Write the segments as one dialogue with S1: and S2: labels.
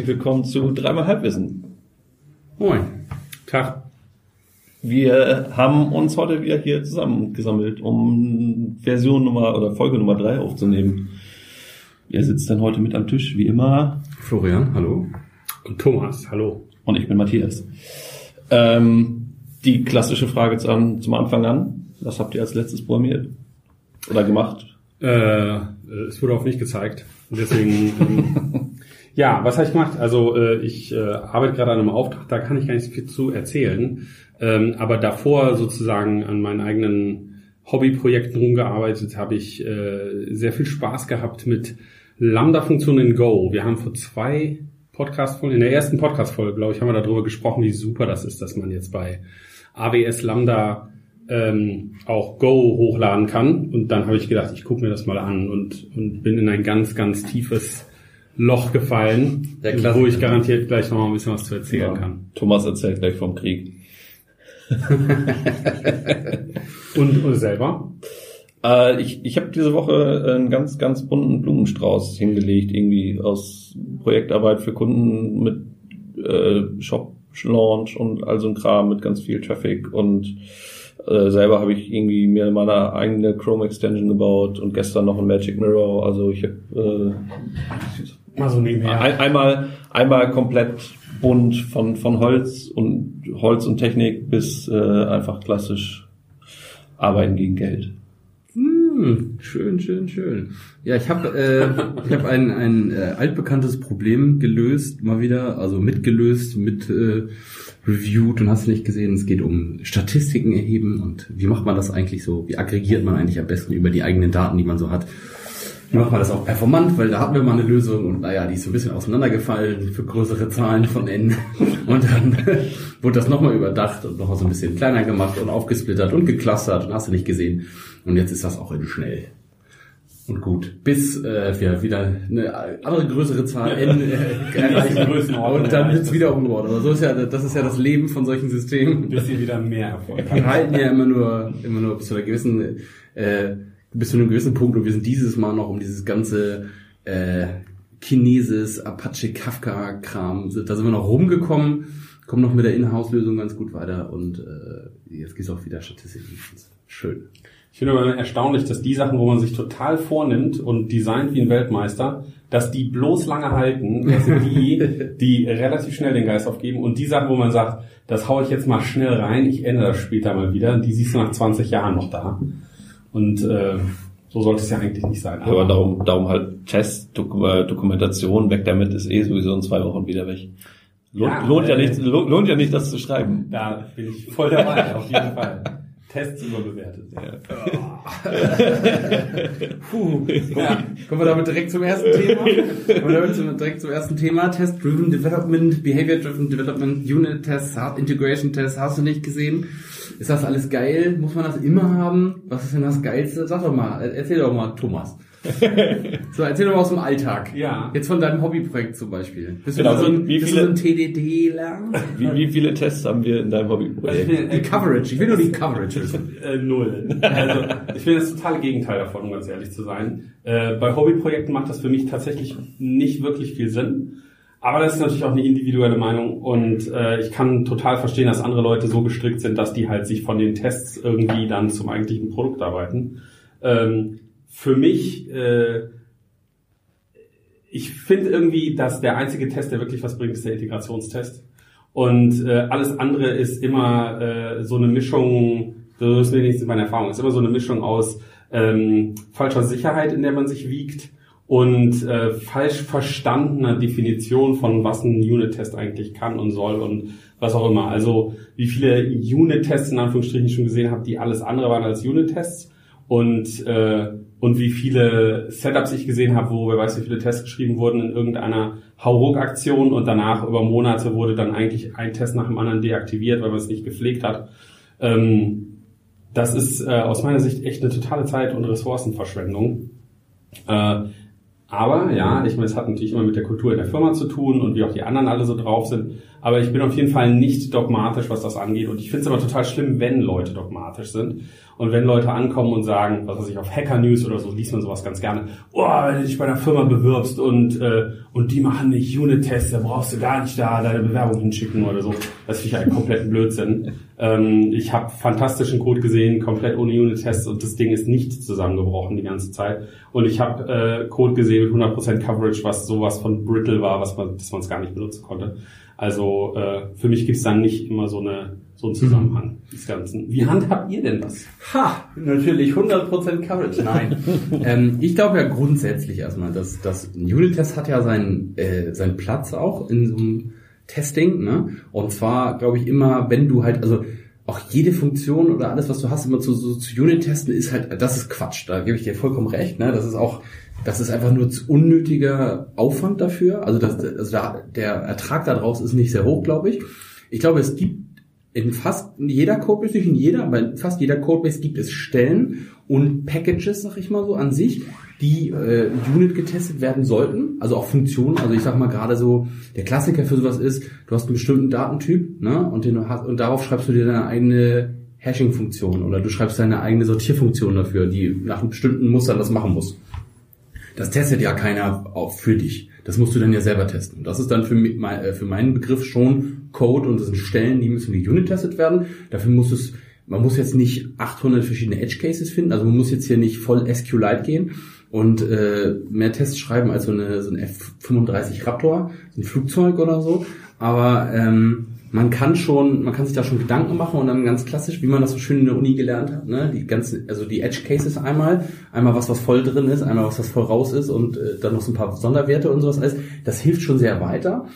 S1: Herzlich willkommen zu Dreimal Halbwissen.
S2: Moin. Tag.
S1: Wir haben uns heute wieder hier zusammengesammelt, um Version Nummer oder Folge Nummer drei aufzunehmen. Wer sitzt denn heute mit am Tisch? Wie immer.
S2: Florian, hallo. Und Thomas, hallo.
S1: Und ich bin Matthias. Ähm, die klassische Frage zum, zum Anfang an. Was habt ihr als letztes programmiert? Oder gemacht?
S2: Äh, es wurde auf mich gezeigt. Deswegen, ähm, ja, was habe ich gemacht? Also äh, ich äh, arbeite gerade an einem Auftrag, da kann ich gar nicht so viel zu erzählen. Ähm, aber davor sozusagen an meinen eigenen Hobbyprojekten rumgearbeitet, habe ich äh, sehr viel Spaß gehabt mit Lambda-Funktionen in Go. Wir haben vor zwei Podcast-Folgen, in der ersten Podcast-Folge, glaube ich, haben wir darüber gesprochen, wie super das ist, dass man jetzt bei AWS Lambda ähm, auch Go hochladen kann. Und dann habe ich gedacht, ich gucke mir das mal an und, und bin in ein ganz, ganz tiefes Loch gefallen, wo ich garantiert gleich noch mal ein bisschen was zu erzählen ja. kann.
S1: Thomas erzählt gleich vom Krieg.
S2: und, und selber?
S1: Äh, ich ich habe diese Woche einen ganz, ganz bunten Blumenstrauß hingelegt, irgendwie aus Projektarbeit für Kunden mit äh, Shop-Launch und all so ein Kram mit ganz viel Traffic und äh, selber habe ich irgendwie mir meine eigene Chrome Extension gebaut und gestern noch ein Magic Mirror. Also ich habe äh, Mal so ein, einmal einmal komplett bunt von von Holz und Holz und Technik bis äh, einfach klassisch Arbeiten gegen Geld.
S3: Hm, schön, schön, schön. Ja, ich habe äh, ich habe ein ein äh, altbekanntes Problem gelöst, mal wieder, also mitgelöst, mit äh, reviewed und hast du nicht gesehen. Es geht um Statistiken erheben und wie macht man das eigentlich so? Wie aggregiert man eigentlich am besten über die eigenen Daten, die man so hat? Macht man das auch performant? Weil da hatten wir mal eine Lösung und naja, die ist so ein bisschen auseinandergefallen für größere Zahlen von N. Und dann wurde das nochmal überdacht und nochmal so ein bisschen kleiner gemacht und aufgesplittert und geclustert und hast du nicht gesehen. Und jetzt ist das auch in schnell und gut, bis äh, wir wieder eine andere größere Zahl n äh, erreichen und dann wird's wieder umgebaut. Aber so ist ja das ist ja das Leben von solchen Systemen.
S2: Bis sie wieder mehr Erfolg
S3: haben. Die halten ja immer nur immer nur bis zu einer gewissen äh, bis zu einem gewissen Punkt und wir sind dieses Mal noch um dieses ganze äh, Kinesis, Apache, Kafka Kram, da sind wir noch rumgekommen, kommen noch mit der Inhouse-Lösung ganz gut weiter und äh, jetzt geht's auch wieder Statistiken. Schön.
S2: Ich finde immer erstaunlich, dass die Sachen, wo man sich total vornimmt und designt wie ein Weltmeister, dass die bloß lange halten, das sind die, die relativ schnell den Geist aufgeben und die Sachen, wo man sagt, das hau ich jetzt mal schnell rein, ich ändere das später mal wieder, die siehst du nach 20 Jahren noch da. Und äh, so sollte es ja eigentlich nicht sein.
S1: Aber, aber darum, darum halt Test, äh, Dokumentation, weg damit ist eh sowieso in zwei Wochen wieder weg. Lohnt ja, lohnt, äh, ja nicht, lohnt ja nicht, das zu schreiben.
S2: Da bin ich voll dabei, auf jeden Fall. Tests überbewertet. Ja.
S3: Puh. Ja. Kommen wir damit direkt zum ersten Thema? Kommen wir damit direkt zum ersten Thema? Test-Driven Development, Behavior-Driven Development, Unit-Tests, Hard-Integration-Tests, hast du nicht gesehen? Ist das alles geil? Muss man das immer haben? Was ist denn das Geilste? Sag doch mal, erzähl doch mal, Thomas. so, erzähl doch mal aus dem Alltag.
S2: Ja.
S3: Jetzt von deinem Hobbyprojekt zum Beispiel.
S1: Bist genau, du so
S3: ein,
S1: wie viele,
S3: so ein TDDler?
S1: Wie, wie viele Tests haben wir in deinem Hobbyprojekt?
S3: Die Coverage. Ich will nur die Coverage wissen.
S2: Äh, null. Also, ich finde das totale Gegenteil davon, um ganz ehrlich zu sein. Äh, bei Hobbyprojekten macht das für mich tatsächlich nicht wirklich viel Sinn. Aber das ist natürlich auch eine individuelle Meinung und äh, ich kann total verstehen, dass andere Leute so gestrickt sind, dass die halt sich von den Tests irgendwie dann zum eigentlichen Produkt arbeiten. Ähm, für mich, äh, ich finde irgendwie, dass der einzige Test, der wirklich was bringt, ist der Integrationstest. Und äh, alles andere ist immer äh, so eine Mischung, so ist wenigstens meine Erfahrung, ist immer so eine Mischung aus ähm, falscher Sicherheit, in der man sich wiegt und äh, falsch verstandener Definition von was ein Unit-Test eigentlich kann und soll und was auch immer. Also wie viele Unit-Tests in Anführungsstrichen ich schon gesehen habe, die alles andere waren als Unit-Tests und äh, und wie viele Setups ich gesehen habe, wo wer weiß, wie viele Tests geschrieben wurden in irgendeiner Hauruck-Aktion und danach über Monate wurde dann eigentlich ein Test nach dem anderen deaktiviert, weil man es nicht gepflegt hat. Ähm, das ist äh, aus meiner Sicht echt eine totale Zeit- und Ressourcenverschwendung. Äh, aber ja, ich meine, es hat natürlich immer mit der Kultur in der Firma zu tun und wie auch die anderen alle so drauf sind. Aber ich bin auf jeden Fall nicht dogmatisch, was das angeht. Und ich finde es aber total schlimm, wenn Leute dogmatisch sind. Und wenn Leute ankommen und sagen, was weiß ich, auf Hacker News oder so liest man sowas ganz gerne, oh, wenn du dich bei einer Firma bewirbst und, äh, und die machen nicht Unit-Tests, dann brauchst du gar nicht da deine Bewerbung hinschicken oder so. Das finde ich einen kompletten Blödsinn. Ähm, ich habe fantastischen Code gesehen, komplett ohne Unit-Tests und das Ding ist nicht zusammengebrochen die ganze Zeit. Und ich habe äh, Code gesehen mit 100% Coverage, was sowas von brittle war, was man, dass man es gar nicht benutzen konnte. Also äh, für mich gibt es dann nicht immer so eine so einen Zusammenhang des Ganzen. Wie handhabt ihr denn das?
S3: Ha, natürlich 100% Coverage. Nein. ähm, ich glaube ja grundsätzlich erstmal, dass das Unit-Test hat ja seinen, äh, seinen Platz auch in so einem Testing. Ne? Und zwar glaube ich immer, wenn du halt, also auch jede Funktion oder alles, was du hast, immer zu, so, zu Unit-Testen, ist halt, das ist Quatsch. Da gebe ich dir vollkommen recht. Ne? Das ist auch das ist einfach nur unnötiger Aufwand dafür. Also, das, also da, der Ertrag daraus ist nicht sehr hoch, glaube ich. Ich glaube, es gibt in fast jeder Codebase, nicht in jeder, aber in fast jeder Codebase gibt es Stellen und Packages, sag ich mal so, an sich, die äh, Unit getestet werden sollten, also auch Funktionen. Also ich sag mal gerade so, der Klassiker für sowas ist, du hast einen bestimmten Datentyp, ne, und den hast, und darauf schreibst du dir deine eigene Hashing-Funktion oder du schreibst deine eigene Sortierfunktion dafür, die nach einem bestimmten Muster das machen muss. Das testet ja keiner auch für dich. Das musst du dann ja selber testen. Das ist dann für, äh, für meinen Begriff schon Code und das sind Stellen, die müssen unit-testet werden. Dafür muss es, man muss jetzt nicht 800 verschiedene Edge Cases finden, also man muss jetzt hier nicht voll SQLite gehen und äh, mehr Tests schreiben als so, eine, so ein F-35 Raptor, so ein Flugzeug oder so. Aber ähm, man kann schon, man kann sich da schon Gedanken machen und dann ganz klassisch, wie man das so schön in der Uni gelernt hat, ne, die ganzen, also die Edge Cases einmal, einmal was, was voll drin ist, einmal was, was voll raus ist und äh, dann noch so ein paar Sonderwerte und sowas alles. Das hilft schon sehr weiter.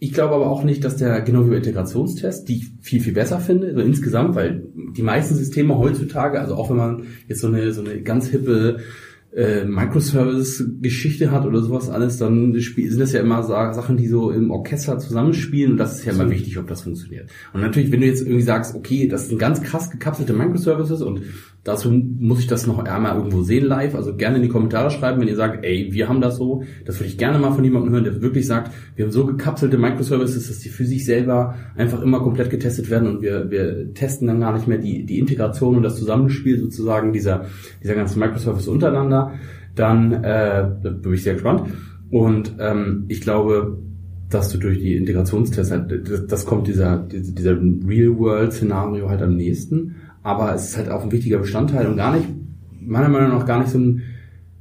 S3: Ich glaube aber auch nicht, dass der, bei Integrationstest, die ich viel, viel besser finde, so insgesamt, weil die meisten Systeme heutzutage, also auch wenn man jetzt so eine, so eine ganz hippe äh, Microservice-Geschichte hat oder sowas alles, dann sind das ja immer Sachen, die so im Orchester zusammenspielen und das ist ja immer wichtig, ob das funktioniert. Und natürlich, wenn du jetzt irgendwie sagst, okay, das sind ganz krass gekapselte Microservices und Dazu muss ich das noch einmal irgendwo sehen live. Also gerne in die Kommentare schreiben, wenn ihr sagt, ey, wir haben das so. Das würde ich gerne mal von jemandem hören, der wirklich sagt, wir haben so gekapselte Microservices, dass die für sich selber einfach immer komplett getestet werden und wir, wir testen dann gar nicht mehr die, die Integration und das Zusammenspiel sozusagen dieser, dieser ganzen Microservice untereinander. Dann äh, bin ich sehr gespannt. Und ähm, ich glaube, dass du durch die Integrationstests halt, das, das kommt dieser, dieser Real-World-Szenario halt am nächsten aber es ist halt auch ein wichtiger Bestandteil und gar nicht, meiner Meinung nach gar nicht so ein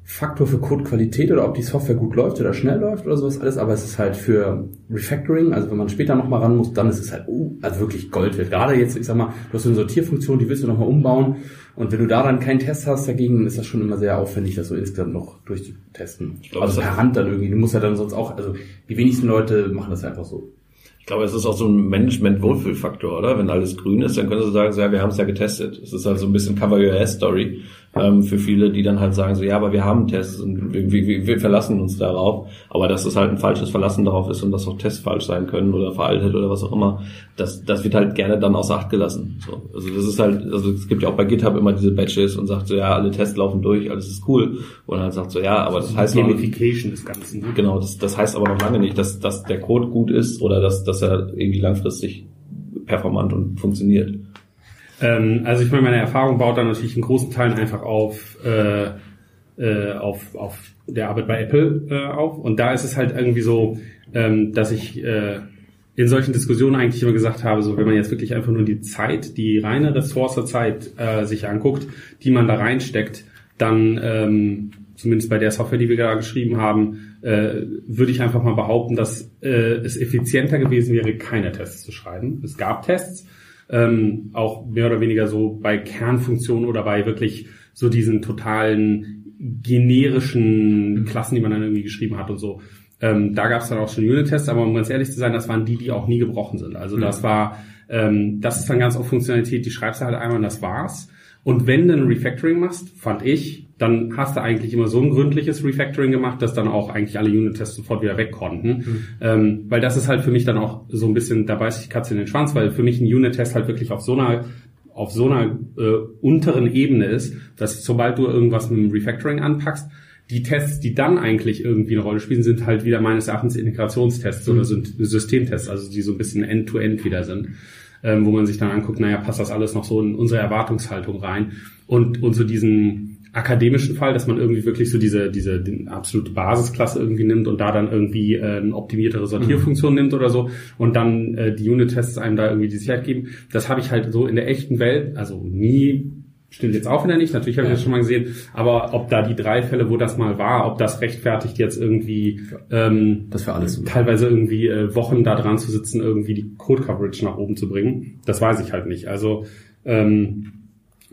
S3: Faktor für Codequalität oder ob die Software gut läuft oder schnell läuft oder sowas alles, aber es ist halt für Refactoring, also wenn man später nochmal ran muss, dann ist es halt uh, also wirklich Gold wert. Gerade jetzt, ich sag mal, du hast so eine Sortierfunktion, die willst du nochmal umbauen und wenn du da dann keinen Test hast dagegen, ist das schon immer sehr aufwendig, das so insgesamt noch durchzutesten. Glaub, also per Hand dann irgendwie, du musst ja dann sonst auch, also die wenigsten Leute machen das einfach so.
S1: Glaube, es ist auch so ein Management-Wohlfühlfaktor, oder? Wenn alles grün ist, dann können sie sagen, ja, wir haben es ja getestet. Es ist halt so ein bisschen Cover Your Ass Story ähm, für viele, die dann halt sagen, so, ja, aber wir haben Tests und wir, wir, wir verlassen uns darauf. Aber dass es halt ein falsches Verlassen darauf ist und dass auch Tests falsch sein können oder veraltet oder was auch immer, das, das wird halt gerne dann außer Acht gelassen. So, also das ist halt, also es gibt ja auch bei GitHub immer diese Badges und sagt so, ja, alle Tests laufen durch, alles ist cool. Und dann sagt so, ja, aber das, das heißt
S2: Gamification des Ganzen.
S1: Genau, das, das heißt aber noch lange nicht, dass, dass der Code gut ist oder dass, dass er irgendwie langfristig performant und funktioniert.
S2: Ähm, also ich meine, meine Erfahrung baut da natürlich in großen Teilen einfach auf, äh, äh, auf, auf der Arbeit bei Apple äh, auf. Und da ist es halt irgendwie so, ähm, dass ich äh, in solchen Diskussionen eigentlich immer gesagt habe, so wenn man jetzt wirklich einfach nur die Zeit, die reine Ressourcezeit äh, sich anguckt, die man da reinsteckt, dann ähm, zumindest bei der Software, die wir gerade geschrieben haben, äh, würde ich einfach mal behaupten, dass äh, es effizienter gewesen wäre, keine Tests zu schreiben. Es gab Tests, ähm, auch mehr oder weniger so bei Kernfunktionen oder bei wirklich so diesen totalen generischen Klassen, die man dann irgendwie geschrieben hat und so. Ähm, da gab es dann auch schon Unit-Tests, aber um ganz ehrlich zu sein, das waren die, die auch nie gebrochen sind. Also das mhm. war, ähm, das ist dann ganz oft Funktionalität, die schreibst du halt einmal und das war's. Und wenn du ein Refactoring machst, fand ich, dann hast du eigentlich immer so ein gründliches Refactoring gemacht, dass dann auch eigentlich alle Unit-Tests sofort wieder weg konnten. Mhm. Ähm, weil das ist halt für mich dann auch so ein bisschen, da beißt sich die Katze in den Schwanz, weil für mich ein Unit-Test halt wirklich auf so einer auf so einer äh, unteren Ebene ist, dass sobald du irgendwas mit dem Refactoring anpackst, die Tests, die dann eigentlich irgendwie eine Rolle spielen, sind halt wieder meines Erachtens Integrationstests mhm. oder Systemtests, also die so ein bisschen end-to-end -end wieder sind, ähm, wo man sich dann anguckt, naja, passt das alles noch so in unsere Erwartungshaltung rein und, und so diesen akademischen Fall, dass man irgendwie wirklich so diese, diese die absolute Basisklasse irgendwie nimmt und da dann irgendwie äh, eine optimiertere Sortierfunktion mhm. nimmt oder so und dann äh, die Unit-Tests einem da irgendwie die Sicherheit geben. Das habe ich halt so in der echten Welt, also nie Stimmt jetzt auch wieder nicht, natürlich habe ich das schon mal gesehen, aber ob da die drei Fälle, wo das mal war, ob das rechtfertigt jetzt irgendwie ähm,
S3: das für alles
S2: teilweise irgendwie äh, Wochen da dran zu sitzen, irgendwie die Code-Coverage nach oben zu bringen, das weiß ich halt nicht. Also ähm,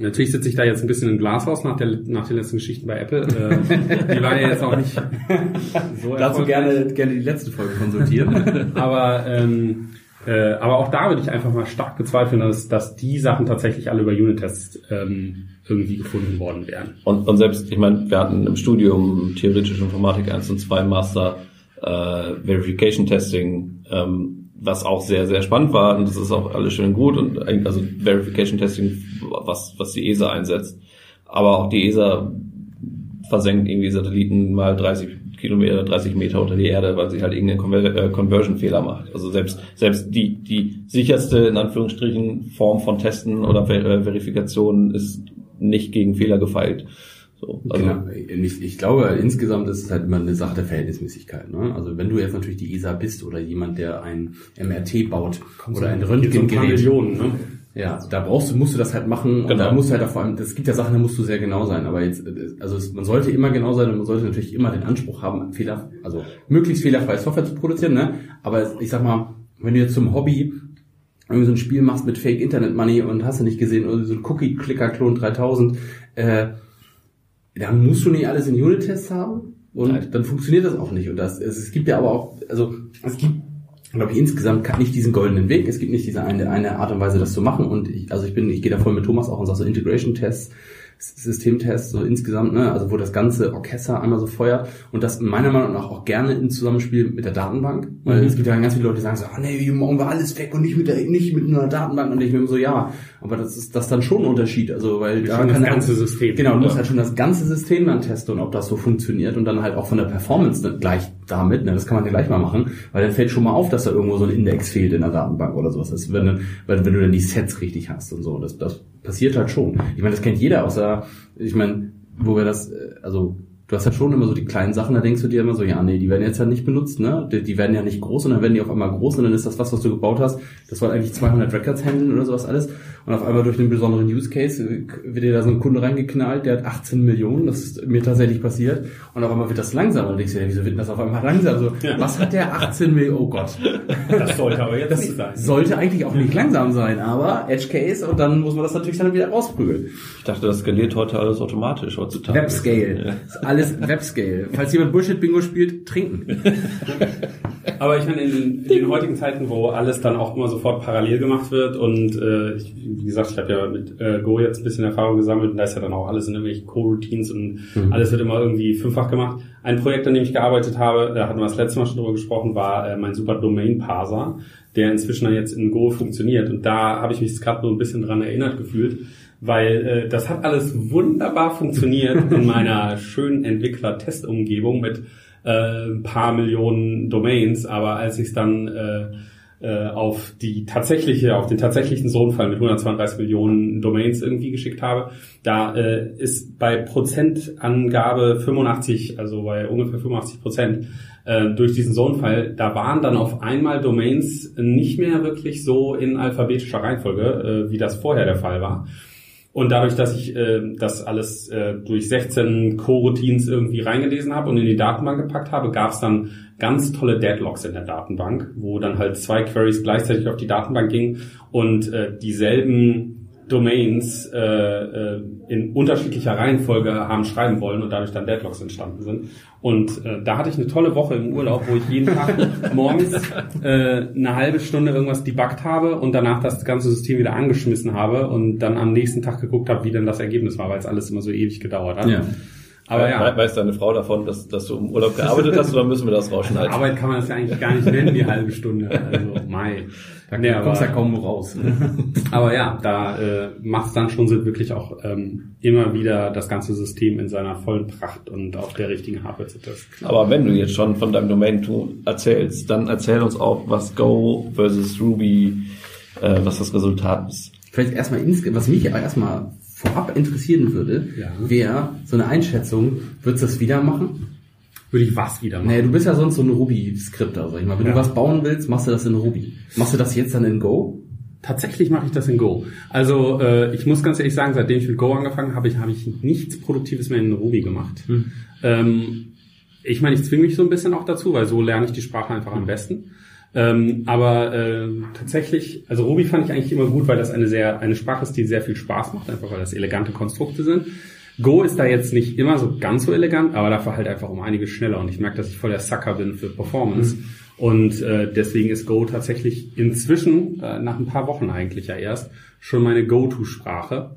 S2: Natürlich sitze ich da jetzt ein bisschen im Glashaus nach, der, nach den letzten Geschichten bei Apple. Äh, die waren ja jetzt auch nicht
S3: so Dazu gerne, gerne die letzte Folge konsultieren.
S2: aber ähm, äh, aber auch da würde ich einfach mal stark bezweifeln, dass, dass die Sachen tatsächlich alle über Unit-Tests ähm, irgendwie gefunden worden wären.
S1: Und, und selbst, ich meine, wir hatten im Studium theoretische Informatik 1 und 2 Master äh, Verification Testing, ähm, was auch sehr, sehr spannend war und das ist auch alles schön und gut und also Verification Testing, was, was die ESA einsetzt. Aber auch die ESA versenkt irgendwie Satelliten mal 30 Kilometer, 30 Meter unter die Erde, weil sie halt irgendeinen Conver äh, Conversion-Fehler macht. Also selbst, selbst die, die sicherste, in Anführungsstrichen, Form von Testen oder Ver äh, Verifikation ist nicht gegen Fehler gefeilt.
S3: So, also genau. ich, ich glaube, insgesamt ist es halt immer eine Sache der Verhältnismäßigkeit. Ne? Also wenn du jetzt natürlich die ESA bist oder jemand, der ein MRT baut Kommst oder ein Röntgengerät, ne? Ja, da brauchst du, musst du das halt machen und genau. da musst du halt vor allem, es gibt ja Sachen, da musst du sehr genau sein, aber jetzt, also es, man sollte immer genau sein und man sollte natürlich immer den Anspruch haben, Fehler, also möglichst fehlerfreie Software zu produzieren, ne? Aber ich sag mal, wenn du jetzt zum Hobby irgendwie so ein Spiel machst mit Fake Internet Money und hast du nicht gesehen, oder so ein Cookie-Clicker-Klon 3000, äh, dann musst du nicht alles in Unit-Tests haben und Nein. dann funktioniert das auch nicht. Und das, es, es gibt ja aber auch, also es gibt glaube ich, insgesamt nicht diesen goldenen Weg. Es gibt nicht diese eine, eine Art und Weise, das zu machen. Und ich, also ich bin, ich gehe da voll mit Thomas auch und sage so Integration-Tests Systemtest so insgesamt, ne, also wo das ganze Orchester einmal so feuert und das meiner Meinung nach auch gerne im Zusammenspiel mit der Datenbank, weil mhm. es gibt ja ganz viele Leute, die sagen so, ah nee, wir machen wir alles weg und nicht mit der, nicht mit einer Datenbank und ich bin so, ja, aber das ist das ist dann schon ein Unterschied, also weil
S2: da kann das ganze halt, System.
S3: Genau, du musst halt schon das ganze System dann testen und ob das so funktioniert und dann halt auch von der Performance dann gleich damit, ne, das kann man ja gleich mal machen, weil dann fällt schon mal auf, dass da irgendwo so ein Index fehlt in der Datenbank oder sowas. Wenn, wenn, wenn du dann die Sets richtig hast und so, das, das passiert halt schon. Ich meine, das kennt jeder, außer, ich meine, wo wir das, äh, also du hast halt schon immer so die kleinen Sachen, da denkst du dir immer so, ja, nee, die werden jetzt ja nicht benutzt, ne? Die, die werden ja nicht groß und dann werden die auf einmal groß und dann ist das was, was du gebaut hast, das soll eigentlich 200 Records handeln oder sowas alles und auf einmal durch einen besonderen Use Case äh, wird dir da so ein Kunde reingeknallt, der hat 18 Millionen, das ist mir tatsächlich passiert und auf einmal wird das langsamer und denkst dir, wieso wird das auf einmal langsam? So, ja. was hat der 18 Millionen? Oh Gott.
S2: Das sollte aber jetzt
S3: das
S2: nicht sein.
S3: Sollte eigentlich auch nicht langsam sein, aber Edge Case und dann muss man das natürlich dann wieder rausprügeln.
S1: Ich dachte, das skaliert heute alles automatisch heutzutage.
S3: Webscale. Ja. Alles Webscale. Falls jemand Bullshit-Bingo spielt, trinken.
S2: Aber ich meine, in, in, den heutigen Zeiten, wo alles dann auch immer sofort parallel gemacht wird und äh, ich, wie gesagt, ich habe ja mit äh, Go jetzt ein bisschen Erfahrung gesammelt und da ist ja dann auch alles in irgendwelchen Co-Routines und mhm. alles wird immer irgendwie fünffach gemacht. Ein Projekt, an dem ich gearbeitet habe, da hatten wir das letzte Mal schon drüber gesprochen, war äh, mein super Domain-Parser, der inzwischen dann jetzt in Go funktioniert und da habe ich mich gerade nur ein bisschen dran erinnert gefühlt, weil äh, das hat alles wunderbar funktioniert in meiner schönen Entwickler-Testumgebung mit äh, ein paar Millionen Domains, aber als ich es dann äh, auf die tatsächliche, auf den tatsächlichen Sohnfall mit 132 Millionen Domains irgendwie geschickt habe, da äh, ist bei Prozentangabe 85, also bei ungefähr 85 Prozent äh, durch diesen Sohnfall, da waren dann auf einmal Domains nicht mehr wirklich so in alphabetischer Reihenfolge, äh, wie das vorher der Fall war. Und dadurch, dass ich äh, das alles äh, durch 16 Co-Routines irgendwie reingelesen habe und in die Datenbank gepackt habe, gab es dann ganz tolle Deadlocks in der Datenbank, wo dann halt zwei Queries gleichzeitig auf die Datenbank gingen und äh, dieselben Domains äh, äh, in unterschiedlicher Reihenfolge haben schreiben wollen und dadurch dann Deadlocks entstanden sind. Und äh, da hatte ich eine tolle Woche im Urlaub, wo ich jeden Tag morgens äh, eine halbe Stunde irgendwas debuggt habe und danach das ganze System wieder angeschmissen habe und dann am nächsten Tag geguckt habe, wie denn das Ergebnis war, weil es alles immer so ewig gedauert hat. Ja. Aber ja.
S1: Weiß deine Frau davon, dass, dass du im Urlaub gearbeitet hast oder müssen wir das rausschneiden?
S2: Arbeit kann man das ja eigentlich gar nicht nennen, die halbe Stunde. Also, Mai.
S3: Da
S2: Nee,
S3: kommst
S2: aber-
S3: ja kaum raus.
S2: Aber ja, da äh, macht es dann schon Sinn, wirklich auch ähm, immer wieder das ganze System in seiner vollen Pracht und auf der richtigen Hardware zu testen.
S1: Aber wenn du jetzt schon von deinem Domain-Tool erzählst, dann erzähl uns auch, was Go versus Ruby, äh, was das Resultat ist.
S3: Vielleicht erstmal, ins- was mich aber erstmal vorab interessieren würde,
S2: Ja.
S3: wäre so eine Einschätzung, würdest du das wieder machen?
S2: Würde ich was wieder machen?
S3: Nee, du bist ja sonst so ein Ruby-Skripter, sag ich mal. Wenn
S2: Ja.
S3: du was bauen willst, machst du das in Ruby. Machst du das jetzt dann in Go?
S2: Tatsächlich mache ich das in Go. Also äh, ich muss ganz ehrlich sagen, seitdem ich mit Go angefangen habe, ich, habe ich nichts Produktives mehr in Ruby gemacht. Ähm, ich meine, ich zwinge mich so ein bisschen auch dazu, weil so lerne ich die Sprache einfach am besten. Ähm, aber äh, tatsächlich, also Ruby fand ich eigentlich immer gut, weil das eine sehr eine Sprache ist, die sehr viel Spaß macht, einfach weil das elegante Konstrukte sind. Go ist da jetzt nicht immer so ganz so elegant, aber dafür halt einfach um einiges schneller. Und ich merke, dass ich voll der Sucker bin für Performance. Und äh, deswegen ist Go tatsächlich inzwischen, äh, nach ein paar Wochen eigentlich ja erst, schon meine Go-To-Sprache.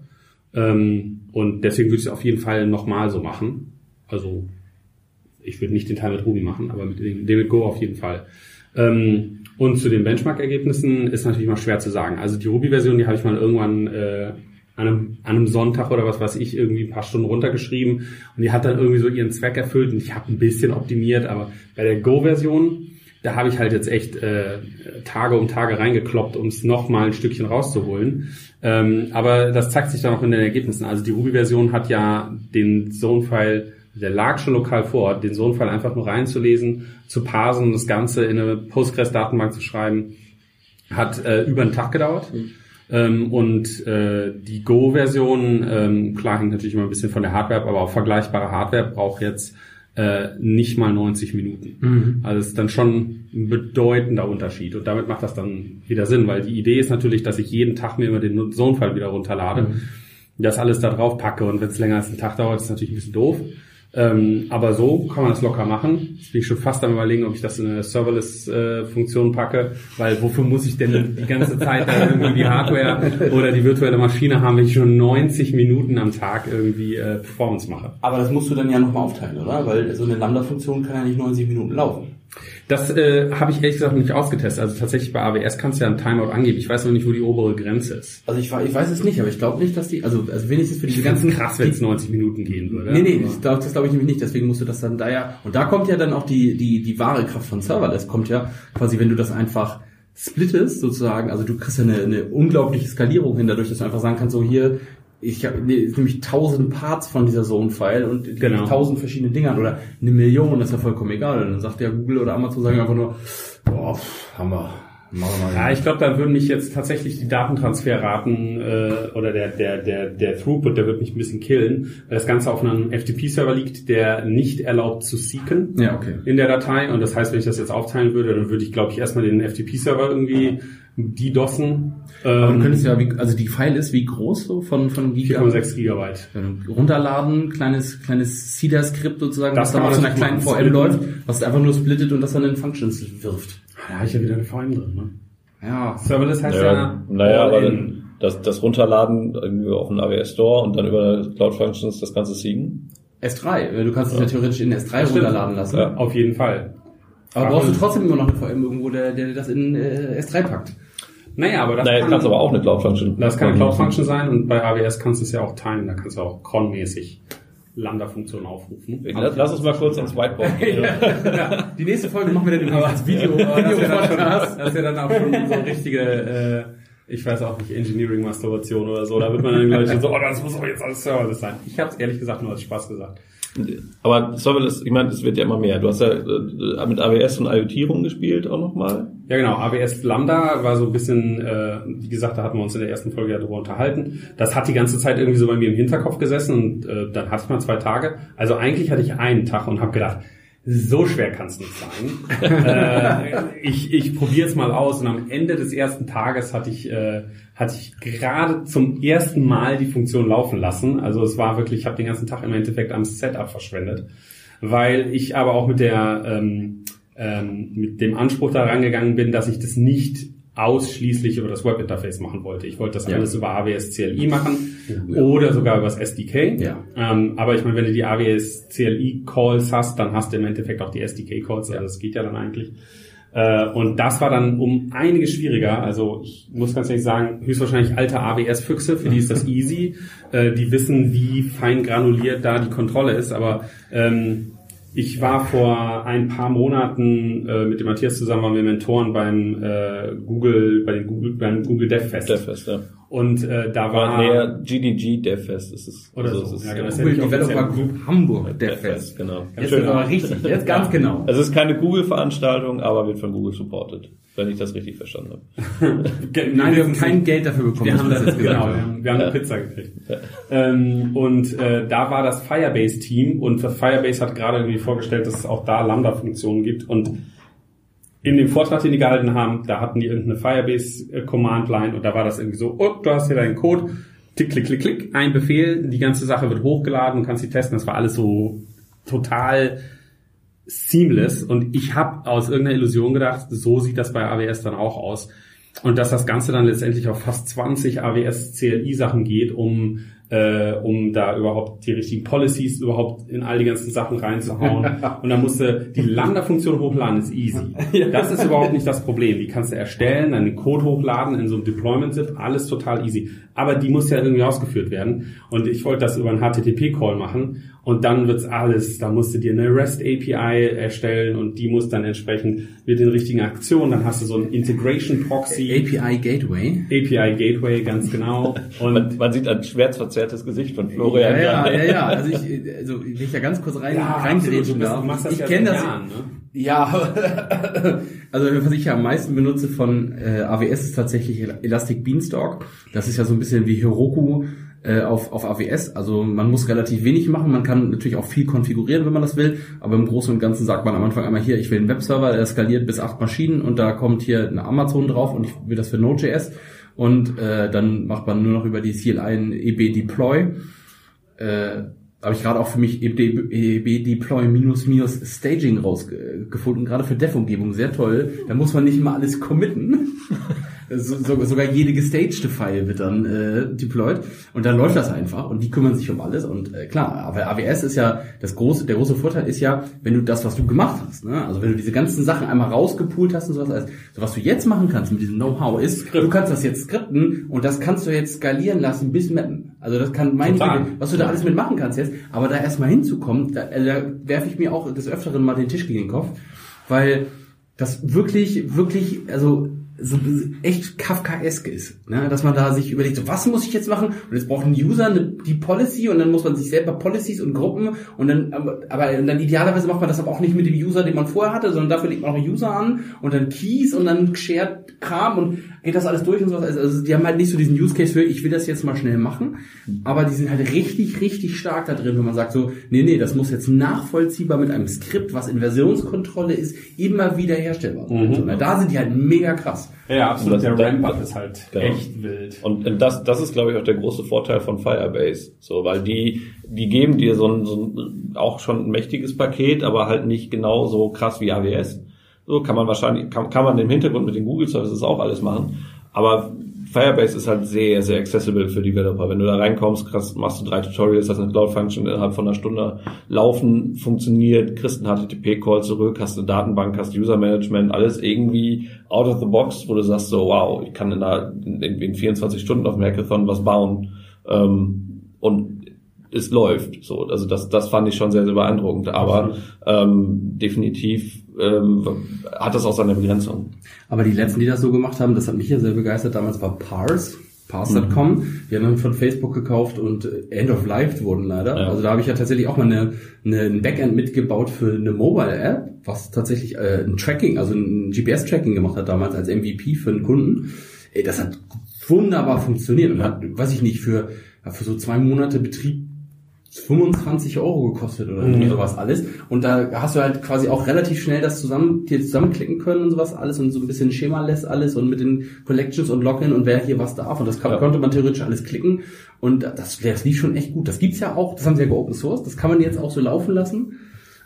S2: Ähm, und deswegen würde ich es auf jeden Fall nochmal so machen. Also ich würde nicht den Teil mit Ruby machen, aber mit dem, dem mit Go auf jeden Fall. Ähm, und zu den Benchmark-Ergebnissen ist natürlich mal schwer zu sagen. Also die Ruby-Version, die habe ich mal irgendwann äh, an, einem, an einem Sonntag oder was weiß ich irgendwie ein paar Stunden runtergeschrieben und die hat dann irgendwie so ihren Zweck erfüllt und ich habe ein bisschen optimiert, aber bei der Go-Version, da habe ich halt jetzt echt äh, Tage um Tage reingekloppt, um es nochmal ein Stückchen rauszuholen. Ähm, aber das zeigt sich dann auch in den Ergebnissen. Also die Ruby-Version hat ja den Zone-File, der lag schon lokal vor, den Zone-File einfach nur reinzulesen, zu parsen, das Ganze in eine Postgres-Datenbank zu schreiben, hat äh, über einen Tag gedauert. Ähm, und äh, die Go-Version, ähm, klar hängt natürlich immer ein bisschen von der Hardware ab, aber auch vergleichbare Hardware braucht jetzt äh, nicht mal 90 Minuten. Also es ist dann schon ein bedeutender Unterschied. Und damit macht das dann wieder Sinn, weil die Idee ist natürlich, dass ich jeden Tag mir immer den Zone-File wieder runterlade, das alles da drauf packe und wenn es länger als einen Tag dauert, ist natürlich ein bisschen doof. Ähm, aber so kann man das locker machen. Jetzt bin ich schon fast am überlegen, ob ich das in eine Serverless-Funktion packe, weil wofür muss ich denn die ganze Zeit da irgendwie die Hardware oder die virtuelle Maschine haben, wenn ich schon 90 Minuten am Tag irgendwie äh, Performance mache?
S3: Aber das musst du dann ja nochmal aufteilen, oder? Weil so eine Lambda-Funktion kann ja nicht 90 Minuten laufen.
S2: Das äh, habe ich ehrlich gesagt noch nicht ausgetestet. Also tatsächlich bei AWS kannst du ja einen Timeout angeben. Ich weiß noch nicht, wo die obere Grenze ist.
S3: Also ich, ich weiß es nicht, aber ich glaube nicht, dass die, also, also wenigstens für diese
S2: Ganz
S3: ganzen
S2: krass, wenn es 90 Minuten gehen würde.
S3: Nee, nee, das, das glaube ich nämlich nicht. Deswegen musst du das dann da ja. Und da kommt ja dann auch die, die, die wahre Kraft von Serverless. Kommt ja quasi, wenn du das einfach splittest, sozusagen. Also du kriegst ja eine, eine unglaubliche Skalierung hin, dadurch, dass du einfach sagen kannst, so hier, ich habe nee, nämlich tausend Parts von dieser Zone-File und
S2: Genau.
S3: tausend verschiedene Dingern oder eine Million, das ist ja vollkommen egal. Und dann sagt ja Google oder Amazon sagen einfach nur, boah, haben wir.
S2: Ja, ich glaube, da würden mich jetzt tatsächlich die Datentransferraten äh, oder der, der, der, der Throughput, der wird mich ein bisschen killen, weil das Ganze auf einem FTP-Server liegt, der nicht erlaubt zu seeken
S3: ja, okay.
S2: in der Datei. Und das heißt, wenn ich das jetzt aufteilen würde, dann würde ich, glaube ich, erstmal den FTP-Server irgendwie DDoSen.
S3: Aber du
S2: Ähm,
S3: könntest ja, wie, also die File ist wie groß so von, von Giga?
S2: 4,6 Gigabyte.
S3: Runterladen, kleines, kleines CEDAR-Skript sozusagen,
S2: Das
S3: was dann aus einer kleinen VM läuft, was einfach nur splittet und das dann in Functions wirft.
S2: Da habe ich ja wieder eine VM drin. Ne?
S3: Ja.
S2: Serverless heißt
S1: Ja,
S2: ja,
S1: naja, aber dann das, das Runterladen irgendwie auf den AWS Store und dann über Cloud Functions das Ganze siegen.
S3: S3, du kannst es ja theoretisch in S3
S2: stimmt.
S3: runterladen lassen.
S1: Ja.
S2: auf jeden Fall.
S3: Aber brauchst du trotzdem immer noch eine VM irgendwo, der, der das in äh, S3 packt.
S2: Naja, aber das
S1: Naja,
S2: kann,
S1: aber auch eine Cloud Function.
S2: Das kann eine Cloud Function sein und bei AWS kannst du es ja auch teilen. Da kannst du auch cron-mäßig Lambda-Funktionen aufrufen.
S1: Lass, lass uns mal kurz ans Whiteboard gehen.
S3: Die nächste Folge machen wir dann übrigens als Video.
S2: Aber das ist ja dann schon,
S3: Video-Podcast.
S2: das ist ja dann auch schon so richtige, äh, ich weiß auch nicht, Engineering-Masturbation oder so. Da wird man dann gleich so, oh, das muss aber jetzt alles Serverless sein. Ich habe es ehrlich gesagt nur als Spaß gesagt.
S1: Aber Serverless, ich meine, es wird ja immer mehr. Du hast ja äh, mit AWS und IoT rumgespielt auch nochmal.
S2: Ja genau, AWS Lambda war so ein bisschen, äh, wie gesagt, da hatten wir uns in der ersten Folge ja drüber unterhalten. Das hat die ganze Zeit irgendwie so bei mir im Hinterkopf gesessen und äh, dann hatte ich mal zwei Tage. Also eigentlich hatte ich einen Tag und habe gedacht, so schwer kann es nicht sein. äh, ich ich probiere es mal aus und am Ende des ersten Tages hatte ich äh, hatte ich gerade zum ersten Mal die Funktion laufen lassen. Also es war wirklich, ich habe den ganzen Tag im Endeffekt am Setup verschwendet, weil ich aber auch mit der ähm, ähm, mit dem Anspruch da rangegangen bin, dass ich das nicht ausschließlich über das Webinterface machen wollte. Ich wollte das
S3: Ja.
S2: alles über AWS CLI machen
S3: Ja.
S2: oder sogar über das SDK.
S3: Ja.
S2: Ähm, aber ich meine, wenn du die AWS CLI Calls hast, dann hast du im Endeffekt auch die SDK Calls. Also das geht ja dann eigentlich. Äh, und das war dann um einiges schwieriger. Also ich muss ganz ehrlich sagen, höchstwahrscheinlich alte AWS-Füchse, für die ist das easy. Äh, die wissen, wie fein granuliert da die Kontrolle ist. Aber ähm, ich war vor ein paar Monaten äh, mit dem Matthias zusammen, waren wir Mentoren beim äh, Google, bei den Google, beim Google Dev Fest.
S1: DevFest, ja.
S2: Und äh, da war
S1: näher GDG DevFest ist es.
S2: Oder so,
S1: es ist
S2: ja, genau.
S3: Google
S2: nicht
S3: Developer. Group Hamburg, DevFest.
S1: genau.
S3: Jetzt ist aber richtig, jetzt ganz genau.
S1: Also es ist keine Google-Veranstaltung, aber wird von Google supported, wenn ich das richtig verstanden habe.
S3: Nein, wir haben kein Geld dafür bekommen.
S2: Wir
S3: dass
S2: haben
S3: wir
S2: das
S3: jetzt gesagt
S2: genau, wir
S3: haben.
S2: haben, wir haben eine Pizza gekriegt. Ähm, und äh, da war das Firebase-Team und Firebase hat gerade irgendwie vorgestellt, dass es auch da Lambda-Funktionen gibt und in dem Vortrag, den die gehalten haben, da hatten die irgendeine Firebase-Command-Line und da war das irgendwie so, oh, du hast hier deinen Code, tick, klick, klick, klick, ein Befehl, die ganze Sache wird hochgeladen, du kannst sie testen, das war alles so total seamless und ich habe aus irgendeiner Illusion gedacht, so sieht das bei AWS dann auch aus. Und dass das Ganze dann letztendlich auf fast 20 AWS CLI Sachen geht, um äh, um da überhaupt die richtigen Policies überhaupt in all die ganzen Sachen reinzuhauen. Und dann musste die Lambda-Funktion hochladen, ist easy. Das ist überhaupt nicht das Problem. Die kannst du erstellen, dann den Code hochladen in so einem Deployment-Zip, alles total easy. Aber die muss ja irgendwie ausgeführt werden. Und ich wollte das über einen HTTP-Call machen. Und dann wird's alles, da musst du dir eine REST API erstellen und die muss dann entsprechend mit den richtigen Aktionen, dann hast du so ein Integration Proxy,
S3: API Gateway.
S2: API Gateway, ganz genau.
S1: Man,
S2: Und
S1: man sieht ein schmerzverzerrtes Gesicht von Florian.
S3: Ja, ja, ja, ja. Also ich, also wenn ich da ganz kurz rein,
S2: Ja,
S3: reingrätschen
S2: absolut. Du bist-
S3: darf.
S2: du machst das
S3: ich
S2: ja
S3: kenne das.
S2: Jahren, ne?
S3: Ja, also was ich ja am meisten benutze von äh, AWS ist tatsächlich Elastic Beanstalk. Das ist ja so ein bisschen wie Heroku äh, auf, auf AWS. Also man muss relativ wenig machen, man kann natürlich auch viel konfigurieren, wenn man das will, aber im Großen und Ganzen sagt man am Anfang einmal hier, ich will einen Webserver, der skaliert bis acht Maschinen und da kommt hier eine Amazon drauf und ich will das für Node.js und äh, dann macht man nur noch über die CLI ein EB Deploy. Äh, habe ich gerade auch für mich EB, EB Deploy minus minus Staging rausgefunden, gerade für Dev-Umgebung, sehr toll. Da muss man nicht immer alles committen. So, so, sogar jede gestagte File wird dann äh, deployed und dann läuft das einfach und die kümmern sich um alles und äh, klar, aber AWS ist ja das große, der große Vorteil ist ja, wenn du das, was du gemacht hast, ne? also wenn du diese ganzen Sachen einmal rausgepoolt hast und sowas, also, so was du jetzt machen kannst mit diesem Know-how ist, du kannst das jetzt skripten und das kannst du jetzt skalieren lassen bis mappen. Also das kann meine
S2: Total.
S3: Güte, was du da alles mitmachen kannst jetzt, aber da erstmal hinzukommen, da, äh, da werfe ich mir auch des Öfteren mal den Tisch gegen den Kopf, weil das wirklich, wirklich, also so echt Kafkaesk ist, ne? dass man da sich überlegt, so was muss ich jetzt machen? Und jetzt braucht ein User eine, die Policy und dann muss man sich selber Policies und Gruppen und dann, aber, aber dann idealerweise macht man das aber auch nicht mit dem User, den man vorher hatte, sondern dafür legt man auch einen User an und dann Keys und dann shared Kram und geht das alles durch und sowas. Also die haben halt nicht so diesen Use Case für, ich will das jetzt mal schnell machen, aber die sind halt richtig, richtig stark da drin, wenn man sagt so, nee, nee, das muss jetzt nachvollziehbar mit einem Skript, was in Versionskontrolle ist, immer wieder herstellbar sein. So, na, da sind die halt mega krass.
S2: Ja, absolut.
S1: Das-
S2: Der Ramp-Up ist halt
S1: Genau.
S2: echt wild.
S1: Und und das, das ist, glaube ich, auch der große Vorteil von Firebase. So, weil die, die geben dir so ein, so ein auch schon ein mächtiges Paket, aber halt nicht genau so krass wie AWS. So kann man wahrscheinlich, kann, kann man im Hintergrund mit den Google Services auch alles machen. Aber Firebase ist halt sehr, sehr accessible für Developer. Wenn du da reinkommst, kriegst, machst du drei Tutorials, hast eine Cloud Function innerhalb von einer Stunde laufen, funktioniert, kriegst einen HTTP-Call zurück, hast eine Datenbank, hast User Management, alles irgendwie out of the box, wo du sagst so, wow, ich kann in, einer, in, in 24 Stunden auf dem Hackathon was bauen. Ähm, und es läuft. So, also das, das fand ich schon sehr, sehr beeindruckend. Aber ähm, definitiv ähm, hat das auch seine Begrenzung.
S3: Aber die letzten, die das so gemacht haben, das hat mich ja sehr begeistert. Damals war Parse, Parse.com. Die haben dann von Facebook gekauft und äh, End of Life wurden leider.
S1: Ja.
S3: Also da habe ich ja tatsächlich auch mal eine, eine, ein Backend mitgebaut für eine Mobile-App, was tatsächlich äh, ein Tracking, also ein GPS-Tracking gemacht hat damals als MVP für einen Kunden. Ey, das hat wunderbar funktioniert und hat, weiß ich nicht, für, für so zwei Monate Betrieb 25 Euro gekostet oder irgendwie sowas alles. Und da hast du halt quasi auch relativ schnell das zusammen, dir zusammenklicken können und sowas alles und so ein bisschen Schema-less alles und mit den Collections und Login und wer hier was darf. Und das kann,
S1: Ja.
S3: konnte man theoretisch alles klicken. Und das, das lief schon echt gut. Das gibt's ja auch, das haben sie ja geopen source, das kann man jetzt auch so laufen lassen.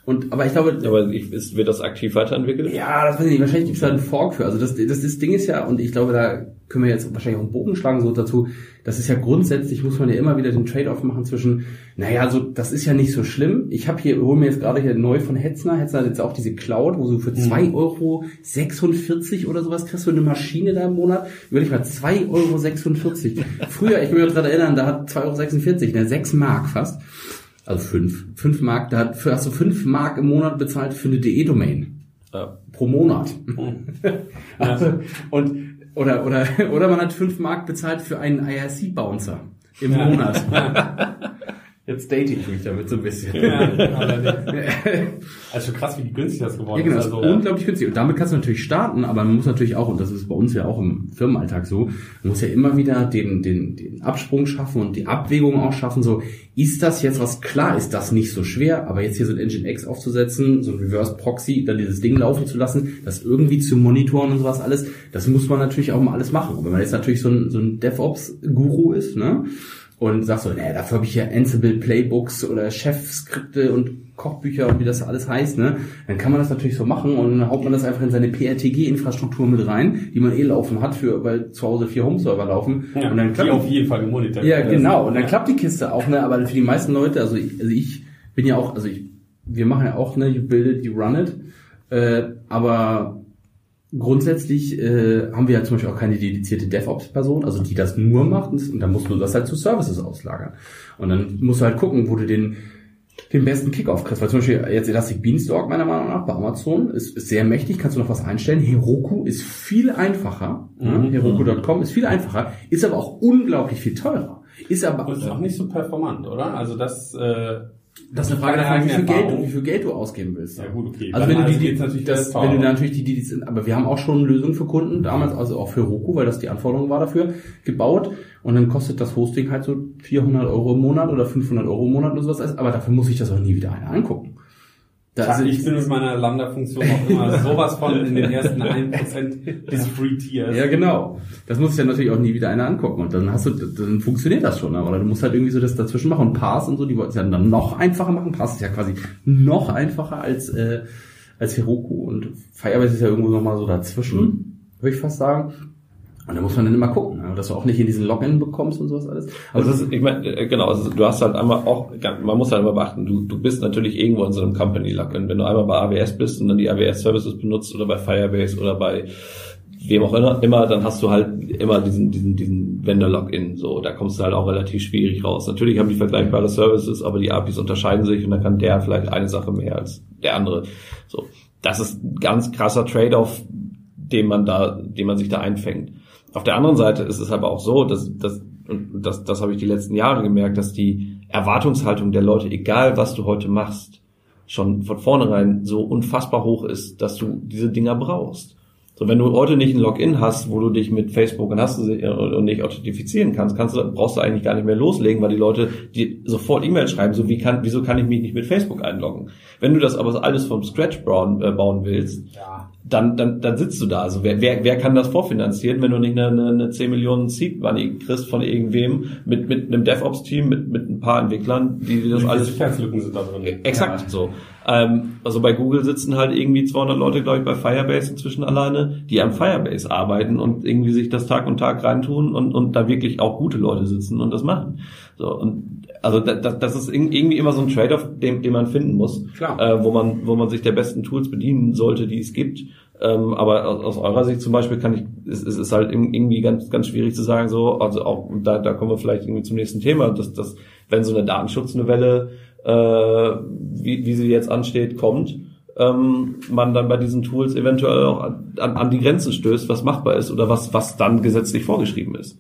S3: Und, aber ich glaube,
S1: Aber ist, wird das aktiv weiterentwickelt?
S3: ja, das weiß ich nicht. Wahrscheinlich gibt es da einen Fork für. Also das, das, das Ding ist ja, und ich glaube, da können wir jetzt wahrscheinlich auch einen Bogen schlagen so dazu. Das ist ja grundsätzlich, muss man ja immer wieder den Trade-off machen zwischen, naja, so, das ist ja nicht so schlimm. Ich habe hier, hole mir jetzt gerade hier neu von Hetzner. Hetzner hat jetzt auch diese Cloud, wo du für 2,46 Euro oder sowas kriegst du eine Maschine da im Monat. Überleg mal, 2,46 Euro. Früher, ich kann mich daran erinnern, da hat 2,46 Euro, ne, 6 Mark fast. Also 5. 5 Mark, da hast du 5 Mark im Monat bezahlt für eine DE-Domain
S1: Ja.
S3: pro Monat. also, und oder oder oder man hat fünf Mark bezahlt für einen IRC Bouncer im Monat. Jetzt date ich mich damit so ein bisschen.
S2: Ja, also krass, wie günstig das geworden
S3: Ja, genau,
S2: ist Also,
S3: unglaublich günstig. Und damit kannst du natürlich starten, aber man muss natürlich auch, und das ist bei uns ja auch im Firmenalltag so, man muss ja immer wieder den, den, den Absprung schaffen und die Abwägung auch schaffen, so, ist das jetzt was, klar ist das nicht so schwer, aber jetzt hier so ein Engine X aufzusetzen, so ein Reverse Proxy, dann dieses Ding laufen zu lassen, das irgendwie zu monitoren und sowas alles, das muss man natürlich auch mal alles machen. Und wenn man jetzt natürlich so ein, so ein DevOps-Guru ist, ne, und sagst so, nee, dafür habe ich ja Ansible Playbooks oder Chef-Skripte und Kochbücher und wie das alles heißt, ne? Dann kann man das natürlich so machen und dann haut man das einfach in seine PRTG-Infrastruktur mit rein, die man eh laufen hat, für, weil zu Hause vier Home-Server laufen.
S2: ja,
S3: und dann
S2: die
S3: klappt
S2: auf jeden Fall gemonitort
S3: ja, genau. Und dann klappt die Kiste auch, ne? Aber für die meisten Leute, also ich, also ich bin ja auch, also ich, wir machen ja auch, ne, you build it, you run it. Äh, aber grundsätzlich äh, haben wir ja zum Beispiel auch keine dedizierte DevOps-Person, also die das nur macht. Und dann musst du das halt zu Services auslagern. Und dann musst du halt gucken, wo du den den besten Kickoff kriegst. Weil zum Beispiel jetzt Elastic Beanstalk meiner Meinung nach bei Amazon ist, ist sehr mächtig, kannst du noch was einstellen. Heroku ist viel einfacher.
S2: Mhm.
S3: Heroku.com ist viel einfacher, ist aber auch unglaublich viel teurer. Ist aber
S2: Und ist auch nicht so performant, oder? Also das, äh,
S3: das ist eine Frage davon, wie viel, Geld,
S2: Erfahrung.
S3: wie viel Geld du ausgeben willst.
S2: Ja, gut, okay.
S3: Also wenn du
S2: den
S3: die, die
S2: natürlich
S3: das, wenn du
S2: teuer.
S3: natürlich die, die, die sind, aber wir haben auch schon Lösungen für Kunden, damals also auch für Roku, weil das die Anforderung war dafür, gebaut. Und dann kostet das Hosting halt so 400 Euro im Monat oder 500 Euro im Monat oder sowas. Aber dafür muss ich das auch nie wieder einer angucken. Da sind-
S2: ich bin mit meiner Lambda-Funktion auch immer sowas von in den ersten 1% des Free Tiers.
S3: Ja, genau. Das muss sich ja natürlich auch nie wieder einer angucken. Und dann hast du, dann funktioniert das schon. Aber du musst halt irgendwie so das dazwischen machen. Und Pass und so, die wollten es ja dann noch einfacher machen. Pass ist ja quasi noch einfacher als, äh, als Heroku. Und Firebase ist ja irgendwo nochmal so dazwischen, würde ich fast sagen. Und da muss man dann immer gucken, ne? dass du auch nicht in diesen Login bekommst und sowas alles.
S1: Also das ist, ich meine, äh, genau, also du hast halt einmal auch, man muss halt immer beachten, du, du bist natürlich irgendwo in so einem Company Login. Wenn du einmal bei AWS bist und dann die AWS Services benutzt oder bei Firebase oder bei wem auch immer, immer, dann hast du halt immer diesen, diesen, diesen Vendor Login. So, da kommst du halt auch relativ schwierig raus. Natürlich haben die vergleichbare Services, aber die APIs unterscheiden sich und dann kann der vielleicht eine Sache mehr als der andere. So, das ist ein ganz krasser Trade-off, den man da, den man sich da einfängt. Auf der anderen Seite ist es aber auch so, dass, dass und das, das habe ich die letzten Jahre gemerkt, dass die Erwartungshaltung der Leute, egal was du heute machst, schon von vornherein so unfassbar hoch ist, dass du diese Dinger brauchst. So, wenn du heute nicht ein Login hast, wo du dich mit Facebook und hast sie- und nicht authentifizieren kannst, kannst du, brauchst du eigentlich gar nicht mehr loslegen, weil die Leute die sofort E-Mail schreiben, so wie kann, wieso kann ich mich nicht mit Facebook einloggen? Wenn du das aber alles vom Scratch bauen, äh, bauen willst,
S2: Ja.
S1: Dann, dann, dann sitzt du da. Also wer, wer, wer kann das vorfinanzieren, wenn du nicht eine, eine, eine 10 Millionen Seed Money kriegst von irgendwem mit, mit einem DevOps-Team, mit, mit ein paar Entwicklern, die dir das
S2: viele
S1: alles
S2: Sicherheitslücken sind da drin?
S1: Exakt so. Ähm, also bei Google sitzen halt irgendwie 200 Leute, glaube ich, bei Firebase inzwischen alleine, die am Firebase arbeiten und irgendwie sich das Tag und Tag reintun und, und da wirklich auch gute Leute sitzen und das machen. So und also das, das ist irgendwie immer so ein Trade-off, den, den man finden muss,
S3: Klar.
S1: Äh, wo man wo man sich der besten Tools bedienen sollte, die es gibt. Ähm, aber aus, aus eurer Sicht zum Beispiel kann ich, es, es ist halt irgendwie ganz ganz schwierig zu sagen so, also auch da da kommen wir vielleicht irgendwie zum nächsten Thema, dass dass wenn so eine Datenschutznovelle äh, wie, wie sie jetzt ansteht, kommt, ähm, man dann bei diesen Tools eventuell auch an, an an die Grenzen stößt, was machbar ist oder was, was dann gesetzlich vorgeschrieben ist.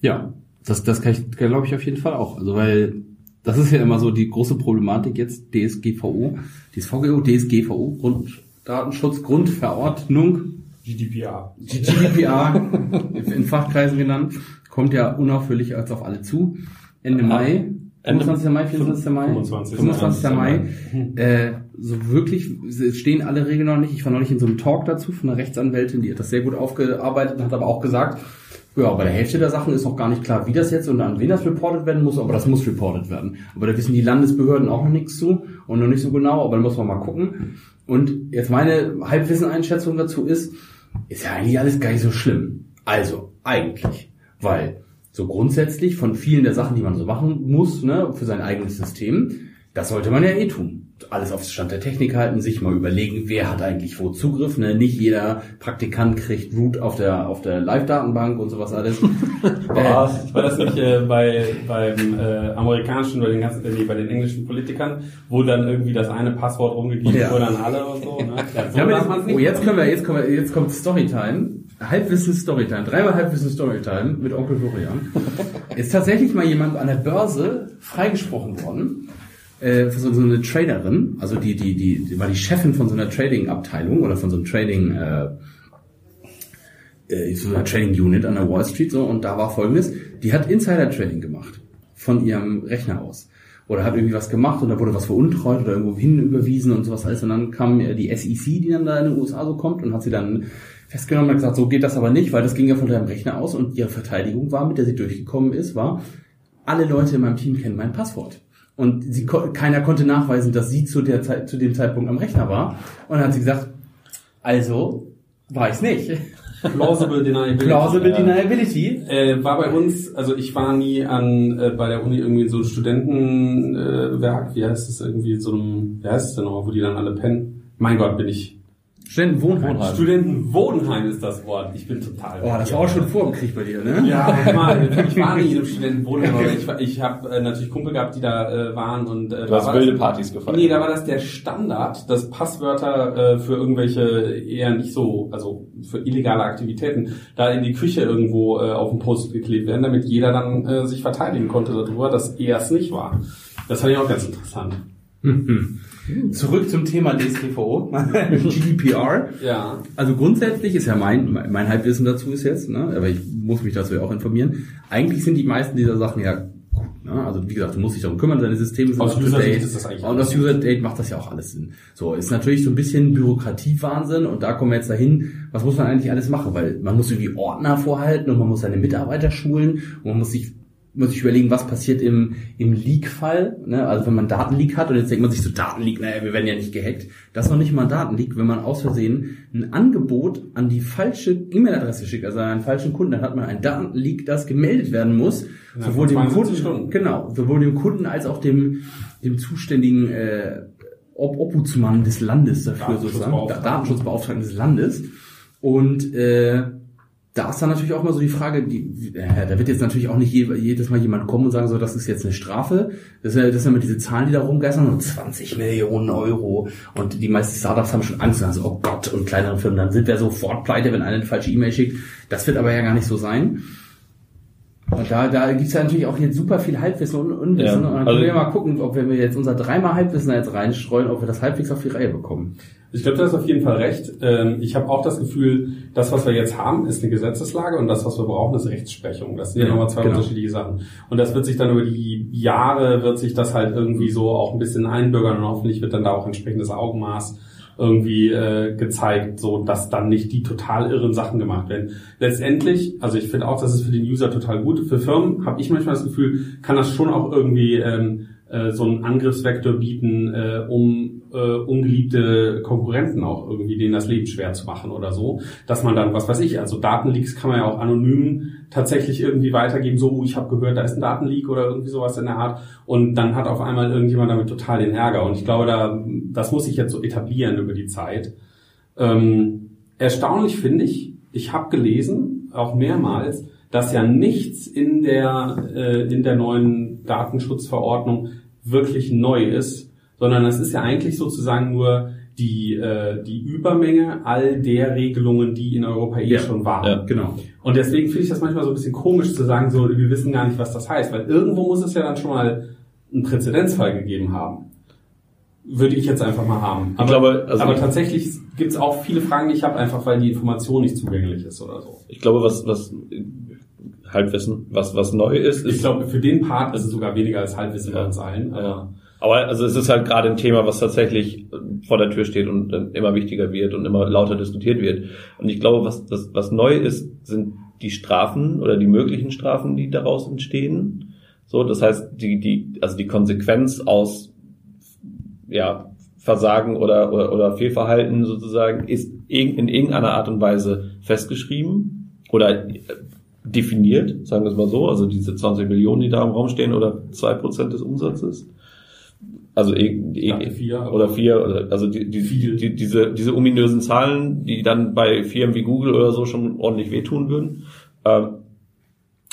S3: Ja, das, das kann ich, glaube ich, auf jeden Fall auch. Also, weil das ist ja immer so die große Problematik jetzt, DSGVO, DSVGO, DSGVO, Grunddatenschutz, Grundverordnung,
S2: GDPR.
S3: GDPR, in Fachkreisen genannt, kommt ja unaufhörlich als auf alle zu. Ende Mai, 25. Mai, 24. Mai,
S2: 25.
S3: 25. Mai, äh, so wirklich, es stehen alle Regeln noch nicht. Ich war neulich in so einem Talk dazu von einer Rechtsanwältin, die hat das sehr gut aufgearbeitet und hat aber auch gesagt, ja, bei der Hälfte der Sachen ist noch gar nicht klar, wie das jetzt und an wen das reported werden muss, aber das muss reported werden. Aber da wissen die Landesbehörden auch noch nichts zu. und noch nicht so genau, aber da muss man mal gucken. Und jetzt meine Halbwissen-Einschätzung dazu ist, ist ja eigentlich alles gar nicht so schlimm. Also, eigentlich. Weil so grundsätzlich von vielen der Sachen, die man so machen muss, ne, für sein eigenes System, das sollte man ja eh tun. Alles auf Stand der Technik halten, sich mal überlegen, wer hat eigentlich wo Zugriff. Ne? Nicht jeder Praktikant kriegt Root auf der auf der Live-Datenbank und sowas alles.
S2: War, war das nicht äh, bei beim äh, amerikanischen oder den ganzen, äh, nee, bei den englischen Politikern, wo dann irgendwie das eine Passwort rumgegeben
S3: Ja.
S2: wurde an alle und so? Ne? Ja, so
S3: Ja, jetzt, oh, jetzt können wir, jetzt kommen wir, jetzt kommt Storytime. Halbwissen Storytime. Dreimal Halbwissen Storytime mit Onkel Florian. Ist tatsächlich mal jemand an der Börse freigesprochen worden. Äh, so, so eine Traderin, also die, die, die, die war die Chefin von so einer Trading-Abteilung oder von so einem Trading, äh, äh, so einer Trading Unit an der Wall Street so und da war folgendes, die hat Insider Trading gemacht von ihrem Rechner aus. Oder hat irgendwie was gemacht und da wurde was veruntreut oder irgendwo hin überwiesen und sowas alles. Und dann kam äh, die SEC, die dann da in den USA so kommt und hat sie dann festgenommen und gesagt, so geht das aber nicht, weil das ging ja von deinem Rechner aus und ihre Verteidigung war, mit der sie durchgekommen ist, war, alle Leute in meinem Team kennen mein Passwort. Und sie, keiner konnte nachweisen, dass sie zu, der Zeit, zu dem Zeitpunkt am Rechner war. Und dann hat sie gesagt, also war ich's nicht.
S2: Plausible Deniability.
S3: Plausible. Deniability.
S2: Äh, war bei uns, also ich war nie an äh, bei der Uni irgendwie so einem Studentenwerk, äh, wie heißt es irgendwie, so einem, wie heißt es denn noch, wo die dann alle pennen? Mein Gott, bin ich.
S3: Studentenwohnheim.
S2: Studentenwohnheim ist das Wort. Ich bin total.
S3: Oh, das war auch schon vor dem Krieg bei dir, ne?
S2: Ja, mal, ich war in einem Studentenwohnheim, aber ich, war- ich habe äh, natürlich Kumpel gehabt, die da äh, waren und äh,
S1: Du
S2: da
S1: hast
S2: war
S1: wilde
S2: das,
S1: Partys gefeiert.
S2: Nee, da war das der Standard, dass Passwörter äh, für irgendwelche eher nicht so, also für illegale Aktivitäten, da in die Küche irgendwo äh, auf den Post geklebt werden, damit jeder dann äh, sich verteidigen konnte darüber, dass er es nicht war. Das fand ich auch ganz interessant.
S3: Zurück zum Thema DSGVO, GDPR.
S2: Ja.
S3: Also grundsätzlich ist ja mein, mein Halbwissen dazu ist jetzt, ne, aber ich muss mich dazu ja auch informieren. Eigentlich sind die meisten dieser Sachen ja gut. Ne? Also wie gesagt, du musst dich darum kümmern, deine Systeme sind
S2: Aus User-Sicht
S3: date.
S2: ist das eigentlich
S3: Und aus User-Date macht das ja auch alles Sinn. So, ist natürlich so ein bisschen Bürokratiewahnsinn und da kommen wir jetzt dahin, was muss man eigentlich alles machen? Weil man muss irgendwie Ordner vorhalten und man muss seine Mitarbeiter schulen und man muss sich muss sich überlegen, was passiert im, im Leak-Fall. Ne? Also wenn man Datenleak hat und jetzt denkt man sich so, Datenleak, naja, wir werden ja nicht gehackt. Das ist noch nicht mal ein Datenleak, wenn man aus Versehen ein Angebot an die falsche E-Mail-Adresse schickt, also an einen falschen Kunden, dann hat man ein Datenleak, das gemeldet werden muss.
S2: Ja,
S3: sowohl dem
S2: 72
S3: Kunden,
S2: Stunden.
S3: genau, sowohl dem Kunden als auch dem, dem zuständigen äh, Ob Obhutsmann des Landes dafür sozusagen, Da-
S2: Datenschutzbeauftragten.
S3: Datenschutzbeauftragten des Landes. Und äh, da ist dann natürlich auch mal so die Frage, die, äh, da wird jetzt natürlich auch nicht je, jedes Mal jemand kommen und sagen, so, das ist jetzt eine Strafe. Das ist ja, das sind immer diese Zahlen, die da rumgeistern, und 20 Millionen Euro. Und die meisten Startups haben schon Angst, also, oh Gott, und kleinere Firmen, dann sind wir sofort pleite, wenn einer eine falsche E-Mail schickt. Das wird aber ja gar nicht so sein. Und da, da gibt's ja natürlich auch jetzt super viel Halbwissen und Unwissen.
S1: Ja,
S3: und dann
S1: also-
S3: können wir mal gucken, ob wir jetzt unser dreimal Halbwissen jetzt reinstreuen, ob wir das halbwegs auf die Reihe bekommen.
S2: Ich glaube, du hast auf jeden Fall recht. Ähm, Ich habe auch das Gefühl, das, was wir jetzt haben, ist eine Gesetzeslage und das, was wir brauchen, ist Rechtsprechung. Das sind ja
S3: Ja,
S2: nochmal zwei
S3: genau.
S2: unterschiedliche Sachen. Und das wird sich dann über die Jahre, wird sich das halt irgendwie so auch ein bisschen einbürgern und hoffentlich wird dann da auch entsprechendes Augenmaß irgendwie äh, gezeigt, so dass dann nicht die total irren Sachen gemacht werden. Letztendlich, also ich finde auch, das ist für den User total gut. Für Firmen habe ich manchmal das Gefühl, kann das schon auch irgendwie ähm, äh, so einen Angriffsvektor bieten, äh, um äh, ungeliebte Konkurrenten auch irgendwie denen das Leben schwer zu machen oder so, dass man dann, was weiß ich, also Datenleaks kann man ja auch anonym tatsächlich irgendwie weitergeben, so, oh, ich habe gehört, da ist ein Datenleak oder irgendwie sowas in der Art und dann hat auf einmal irgendjemand damit total den Ärger und ich glaube, da das muss sich jetzt so etablieren über die Zeit. Ähm, erstaunlich finde ich, ich habe gelesen, auch mehrmals, dass ja nichts in der, äh, in der neuen Datenschutzverordnung wirklich neu ist, sondern es ist ja eigentlich sozusagen nur die, äh, die Übermenge all der Regelungen, die in Europa eh
S3: Ja.
S2: schon waren.
S1: Ja.
S3: Genau.
S2: Und deswegen finde ich das manchmal so ein bisschen komisch zu sagen, so, wir wissen gar nicht, was das heißt, weil irgendwo muss es ja dann schon mal einen Präzedenzfall gegeben haben. Würde ich jetzt einfach mal haben. Aber,
S1: glaube, also
S2: aber
S1: ich-
S2: tatsächlich gibt es auch viele Fragen, die ich habe, einfach weil die Information nicht zugänglich ist oder so.
S1: Ich glaube, was, was Halbwissen, was, was neu ist,
S2: Ich
S1: ist.
S2: glaube, für den Part ist es sogar weniger als Halbwissen bei uns allen. Aber
S1: Ja. Aber also es ist halt gerade ein Thema, was tatsächlich vor der Tür steht und dann immer wichtiger wird und immer lauter diskutiert wird. Und ich glaube, was, was, was neu ist, sind die Strafen oder die möglichen Strafen, die daraus entstehen. So, das heißt, die, die, also die Konsequenz aus ja, Versagen oder, oder, oder Fehlverhalten sozusagen ist in irgendeiner Art und Weise festgeschrieben oder definiert, sagen wir es mal so, also diese 20 Millionen, die da im Raum stehen oder zwei Prozent des Umsatzes. Also e, vier, oder vier, oder, also die, die, die, diese, diese ominösen Zahlen, die dann bei Firmen wie Google oder so schon ordentlich wehtun würden. Ähm,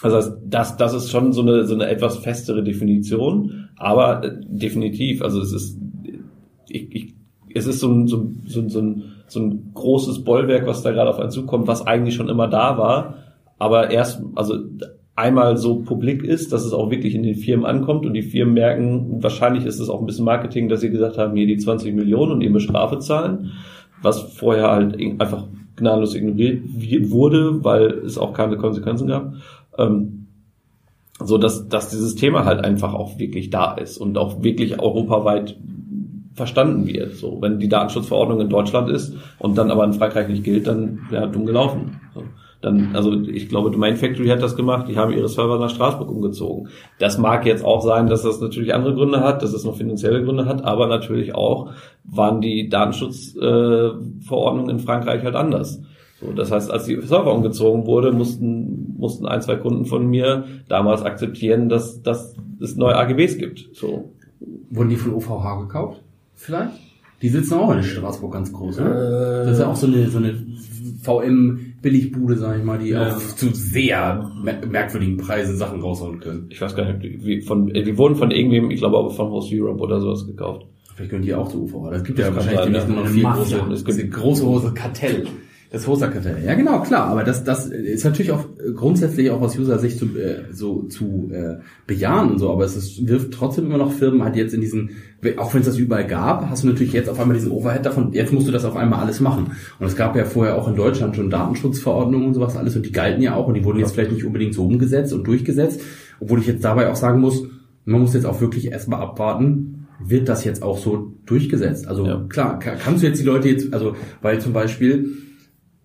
S1: also das, das ist schon so eine, so eine etwas festere Definition, aber äh, definitiv, also es ist ich, ich, es ist so ein, so, so, so, ein, so ein großes Bollwerk, was da gerade auf einen zukommt, was eigentlich schon immer da war, aber erst, also einmal so publik ist, dass es auch wirklich in den Firmen ankommt und die Firmen merken, wahrscheinlich ist es auch ein bisschen Marketing, dass sie gesagt haben, hier die 20 Millionen und eben Strafe zahlen, was vorher halt einfach gnadenlos ignoriert wurde, weil es auch keine Konsequenzen gab. Ähm, so dass, dass dieses Thema halt einfach auch wirklich da ist und auch wirklich europaweit verstanden wird. So, wenn die Datenschutzverordnung in Deutschland ist und dann aber in Frankreich nicht gilt, dann wäre dumm gelaufen. So, dann, also ich glaube, Domain Factory hat das gemacht, die haben ihre Server nach Straßburg umgezogen. Das mag jetzt auch sein, dass das natürlich andere Gründe hat, dass es noch finanzielle Gründe hat, aber natürlich auch waren die Datenschutzverordnungen äh, in Frankreich halt anders. So, das heißt, als die Server umgezogen wurde, mussten, mussten ein, zwei Kunden von mir damals akzeptieren, dass, dass es neue AGBs gibt. So.
S3: Wurden die von OVH gekauft? Vielleicht? Die sitzen auch in Straßburg ganz groß, ne? Äh, das ist ja auch so eine, so eine VM-Billigbude, sag ich mal, die ja. auch zu sehr merkwürdigen Preisen Sachen raushauen können.
S1: Ich weiß gar nicht, wie, von, die wurden von irgendwem, ich glaube aber von Host Europe oder sowas gekauft.
S3: Vielleicht können die auch zu UVA. Das gibt das ja wahrscheinlich demnächst noch viel große, es große Hose Kartell. Das Hosterkartell. Ja, genau, klar. Aber das, das ist natürlich auch grundsätzlich auch aus User-Sicht zu, äh, so zu äh, bejahen und so. Aber es ist, wirft trotzdem immer noch Firmen halt jetzt in diesen, auch wenn es das überall gab, hast du natürlich jetzt auf einmal diesen Overhead davon. Jetzt musst du das auf einmal alles machen. Und es gab ja vorher auch in Deutschland schon Datenschutzverordnungen und sowas alles und die galten ja auch und die wurden jetzt vielleicht nicht unbedingt so umgesetzt und durchgesetzt. Obwohl ich jetzt dabei auch sagen muss, man muss jetzt auch wirklich erstmal abwarten, wird das jetzt auch so durchgesetzt? Also ja. klar, kannst du jetzt die Leute jetzt, also weil zum Beispiel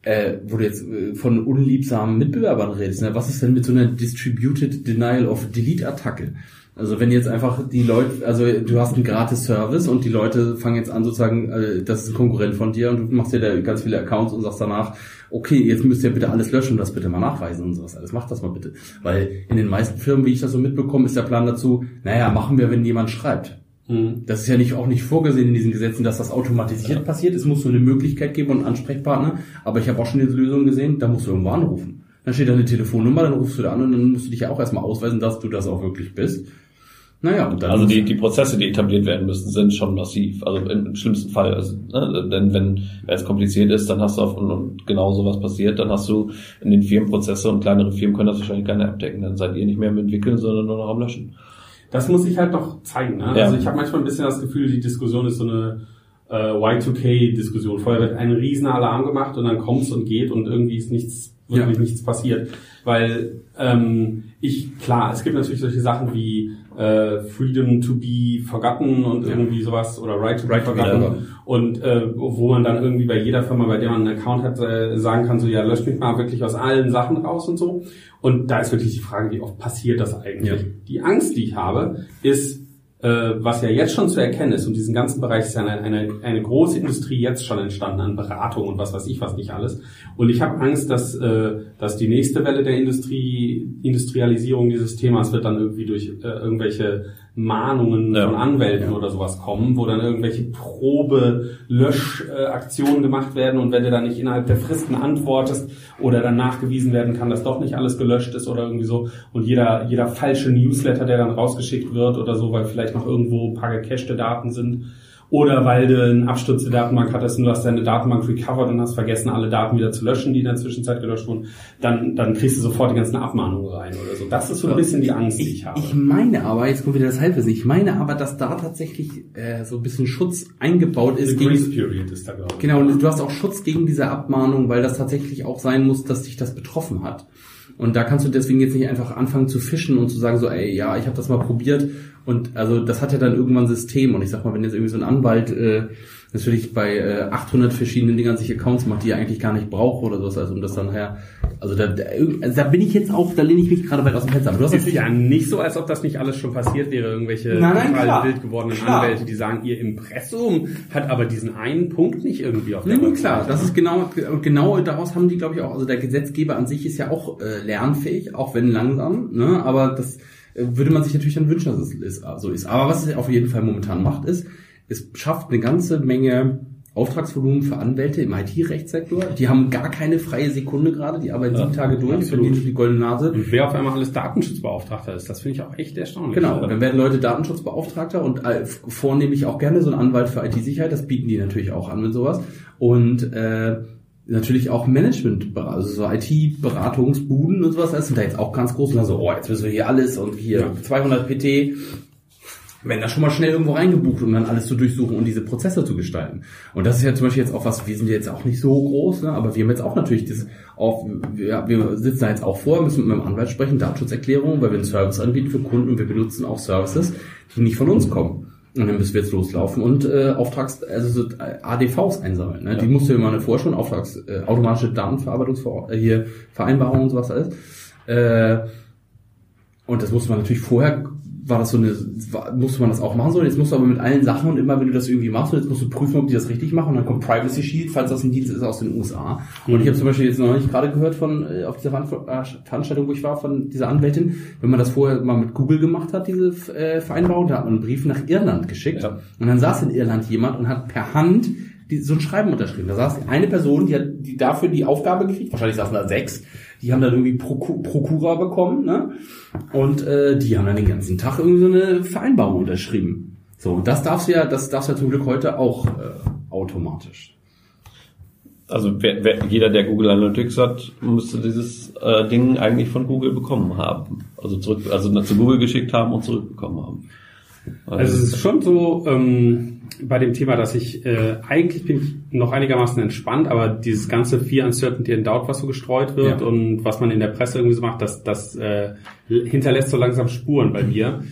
S3: äh, wo du jetzt äh, von unliebsamen Mitbewerbern redest, ne? was ist denn mit so einer Distributed Denial of Delete Attacke? Also wenn jetzt einfach die Leute, also du hast einen gratis Service und die Leute fangen jetzt an sozusagen, äh, das ist ein Konkurrent von dir und du machst dir da ganz viele Accounts und sagst danach, okay, jetzt müsst ihr bitte alles löschen und das bitte mal nachweisen und sowas alles. Macht das mal bitte. Weil in den meisten Firmen, wie ich das so mitbekomme, ist der Plan dazu, naja, machen wir, wenn jemand schreibt. Mhm. Das ist ja nicht auch nicht vorgesehen in diesen Gesetzen, dass das automatisiert ja. passiert. Es muss so eine Möglichkeit geben und einen Ansprechpartner. Aber ich habe auch schon diese Lösung gesehen, da musst du irgendwo anrufen. Dann steht da eine Telefonnummer, dann rufst du da an und dann musst du dich ja auch erstmal ausweisen, dass du das auch wirklich bist.
S1: Naja, und dann also die, die Prozesse, die etabliert werden müssen, sind schon massiv. Also im, schlimmsten Fall. Also, ne, denn wenn es kompliziert ist, dann hast du auf, und, und genau sowas passiert, dann hast du in den Firmen Prozesse und kleinere Firmen können das wahrscheinlich gar nicht abdecken. Dann seid ihr nicht mehr am entwickeln, sondern nur noch am löschen.
S2: Das muss ich halt doch zeigen. Ne? Ja. Also ich habe manchmal ein bisschen das Gefühl, die Diskussion ist so eine äh, Y2K-Diskussion. Vorher wird ein riesen Alarm gemacht und dann kommt's und geht und irgendwie ist nichts wirklich ja. nichts passiert. Weil ähm, ich, klar, es gibt natürlich solche Sachen wie äh, Freedom to be Forgotten und ja. irgendwie sowas oder Right to be right Forgotten to be und äh, wo man dann irgendwie bei jeder Firma, bei der man einen Account hat, äh, sagen kann, so ja, löscht mich mal wirklich aus allen Sachen raus und so. Und da ist wirklich die Frage, wie oft passiert das eigentlich? Ja. Die Angst, die ich habe, ist, was ja jetzt schon zu erkennen ist, und diesen ganzen Bereich ist ja eine, eine, eine große Industrie jetzt schon entstanden an Beratung und was weiß ich was nicht alles. Und ich habe Angst, dass, äh, dass die nächste Welle der Industrie, Industrialisierung dieses Themas wird dann irgendwie durch äh, irgendwelche Mahnungen ja. von Anwälten ja. oder sowas kommen, wo dann irgendwelche Probe-Löschaktionen gemacht werden und wenn du dann nicht innerhalb der Fristen antwortest oder dann nachgewiesen werden kann, dass doch nicht alles gelöscht ist oder irgendwie so und jeder, jeder falsche Newsletter, der dann rausgeschickt wird oder so, weil vielleicht noch irgendwo ein paar gecachte Daten sind, oder weil du einen Absturz der Datenbank hattest und du hast deine Datenbank recovered und hast vergessen, alle Daten wieder zu löschen, die in der Zwischenzeit gelöscht wurden, dann, dann kriegst du sofort die ganzen Abmahnungen rein oder so. Das ist so ein bisschen die Angst, die ich habe.
S3: Ich meine aber, jetzt kommt wieder das Halbwissen, ich meine aber, dass da tatsächlich äh, so ein bisschen Schutz eingebaut ist.
S2: The gegen, Grace Period ist da,
S3: glaube ich. Genau, und du hast auch Schutz gegen diese Abmahnung, weil das tatsächlich auch sein muss, dass dich das betroffen hat. Und da kannst du deswegen jetzt nicht einfach anfangen zu fischen und zu sagen so, ey, ja, ich habe das mal probiert und also das hat ja dann irgendwann System. Und ich sag mal, wenn jetzt irgendwie so ein Anwalt äh, natürlich bei äh, 800 verschiedenen Dingern sich Accounts macht, die er eigentlich gar nicht braucht oder sowas, also um das dann her, also da, da, also da bin ich jetzt auch, da lehne ich mich gerade weit aus dem Fenster. Aber du hast
S2: Es ist ja nicht so, als ob das nicht alles schon passiert wäre, irgendwelche
S3: Nein, nein,
S2: total wild gewordenen
S3: Klar.
S2: Anwälte, die sagen, ihr Impressum hat aber diesen einen Punkt nicht irgendwie auf der
S3: nee, klar, das ist genau, und genau daraus haben die, glaube ich, auch, also der Gesetzgeber an sich ist ja auch äh, lernfähig, auch wenn langsam, ne, aber das würde man sich natürlich dann wünschen, dass es ist, so ist. Aber was es auf jeden Fall momentan macht, ist, es schafft eine ganze Menge Auftragsvolumen für Anwälte im IT-Rechtssektor. Die haben gar keine freie Sekunde gerade, die arbeiten sieben Tage durch,
S2: absolut.
S3: verdienen die goldene Nase.
S2: Und wer auf einmal alles Datenschutzbeauftragter ist, das finde ich auch echt erstaunlich.
S3: Genau, dann werden Leute Datenschutzbeauftragter und äh, vornehmlich auch gerne so ein Anwalt für IT-Sicherheit, das bieten die natürlich auch an mit sowas. Und äh, natürlich auch Management, also so IT-Beratungsbuden und sowas, das sind da jetzt auch ganz groß und dann so, oh, jetzt müssen wir hier alles und hier
S2: Ja.
S3: 200 PT, werden da schon mal schnell irgendwo reingebucht, um dann alles zu durchsuchen und diese Prozesse zu gestalten. Und das ist ja zum Beispiel jetzt auch was, wir sind jetzt auch nicht so groß, ne, aber wir haben jetzt auch natürlich das auf, wir, wir sitzen da jetzt auch vor, müssen mit meinem Anwalt sprechen, Datenschutzerklärung, weil wir einen Service anbieten für Kunden und wir benutzen auch Services, die nicht von uns kommen. Und dann müssen wir jetzt loslaufen und äh, Auftrags, also so äh, ADVs einsammeln. Ne? Die musst du immer vorher schon, Auftrags, äh, automatische Datenverarbeitungsver äh, hier Vereinbarungen und sowas alles. Äh, und das musste man natürlich vorher, war das so eine, war, musste man das auch machen so. Jetzt musst du aber mit allen Sachen und immer, wenn du das irgendwie machst, und jetzt musst du prüfen, ob die das richtig machen. Und dann kommt Privacy Shield, falls das ein Dienst ist aus den USA. Und ich habe zum Beispiel jetzt noch nicht gerade gehört von, äh, auf dieser Veran- Veranstaltung, wo ich war, von dieser Anwältin, wenn man das vorher mal mit Google gemacht hat, diese äh, Vereinbarung, da hat man einen Brief nach Irland geschickt.
S1: Ja.
S3: Und dann saß in Irland jemand und hat per Hand die, so ein Schreiben unterschrieben. Da saß eine Person, die hat die dafür die Aufgabe gekriegt, wahrscheinlich saßen da sechs, die haben dann irgendwie Proku Prokura bekommen, ne? Und äh, die haben dann den ganzen Tag irgendwie so eine Vereinbarung unterschrieben. So, und das darfst du ja, das darfst du ja zum Glück heute auch äh, automatisch.
S1: Also wer, wer, jeder, der Google Analytics hat, müsste dieses äh, Ding eigentlich von Google bekommen haben. Also zurück, also zu Google geschickt haben und zurückbekommen haben.
S2: Also es ist schon so ähm, bei dem Thema, dass ich äh, eigentlich bin ich noch einigermaßen entspannt, aber dieses ganze Fear, Uncertainty and Doubt, was so gestreut wird
S3: Ja.
S2: und was man in der Presse irgendwie so macht, das, das äh, hinterlässt so langsam Spuren bei mir.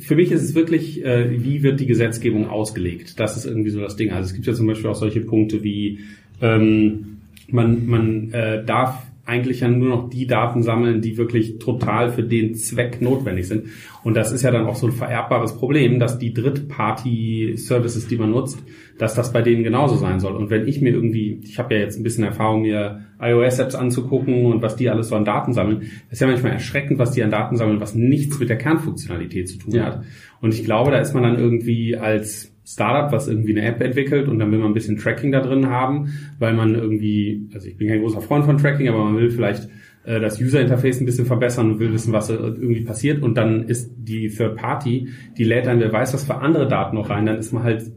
S2: Für mich ist es wirklich, äh, wie wird die Gesetzgebung ausgelegt? Das ist irgendwie so das Ding. Also es gibt ja zum Beispiel auch solche Punkte wie ähm, man, man äh, darf eigentlich ja nur noch die Daten sammeln, die wirklich total für den Zweck notwendig sind. Und das ist ja dann auch so ein vererbbares Problem, dass die Drittparty-Services, die man nutzt, dass das bei denen genauso sein soll. Und wenn ich mir irgendwie, ich habe ja jetzt ein bisschen Erfahrung, mir iOS-Apps anzugucken und was die alles so an Daten sammeln, das ist ja manchmal erschreckend, was die an Daten sammeln, was nichts mit der Kernfunktionalität zu tun
S3: Ja.
S2: hat. Und ich glaube, da ist man dann irgendwie als Startup, was irgendwie eine App entwickelt und dann will man ein bisschen Tracking da drin haben, weil man irgendwie, also ich bin kein großer Freund von Tracking, aber man will vielleicht äh, das User-Interface ein bisschen verbessern und will wissen, was äh, irgendwie passiert und dann ist die Third Party, die lädt dann, wer weiß was für andere Daten noch rein, dann ist man halt,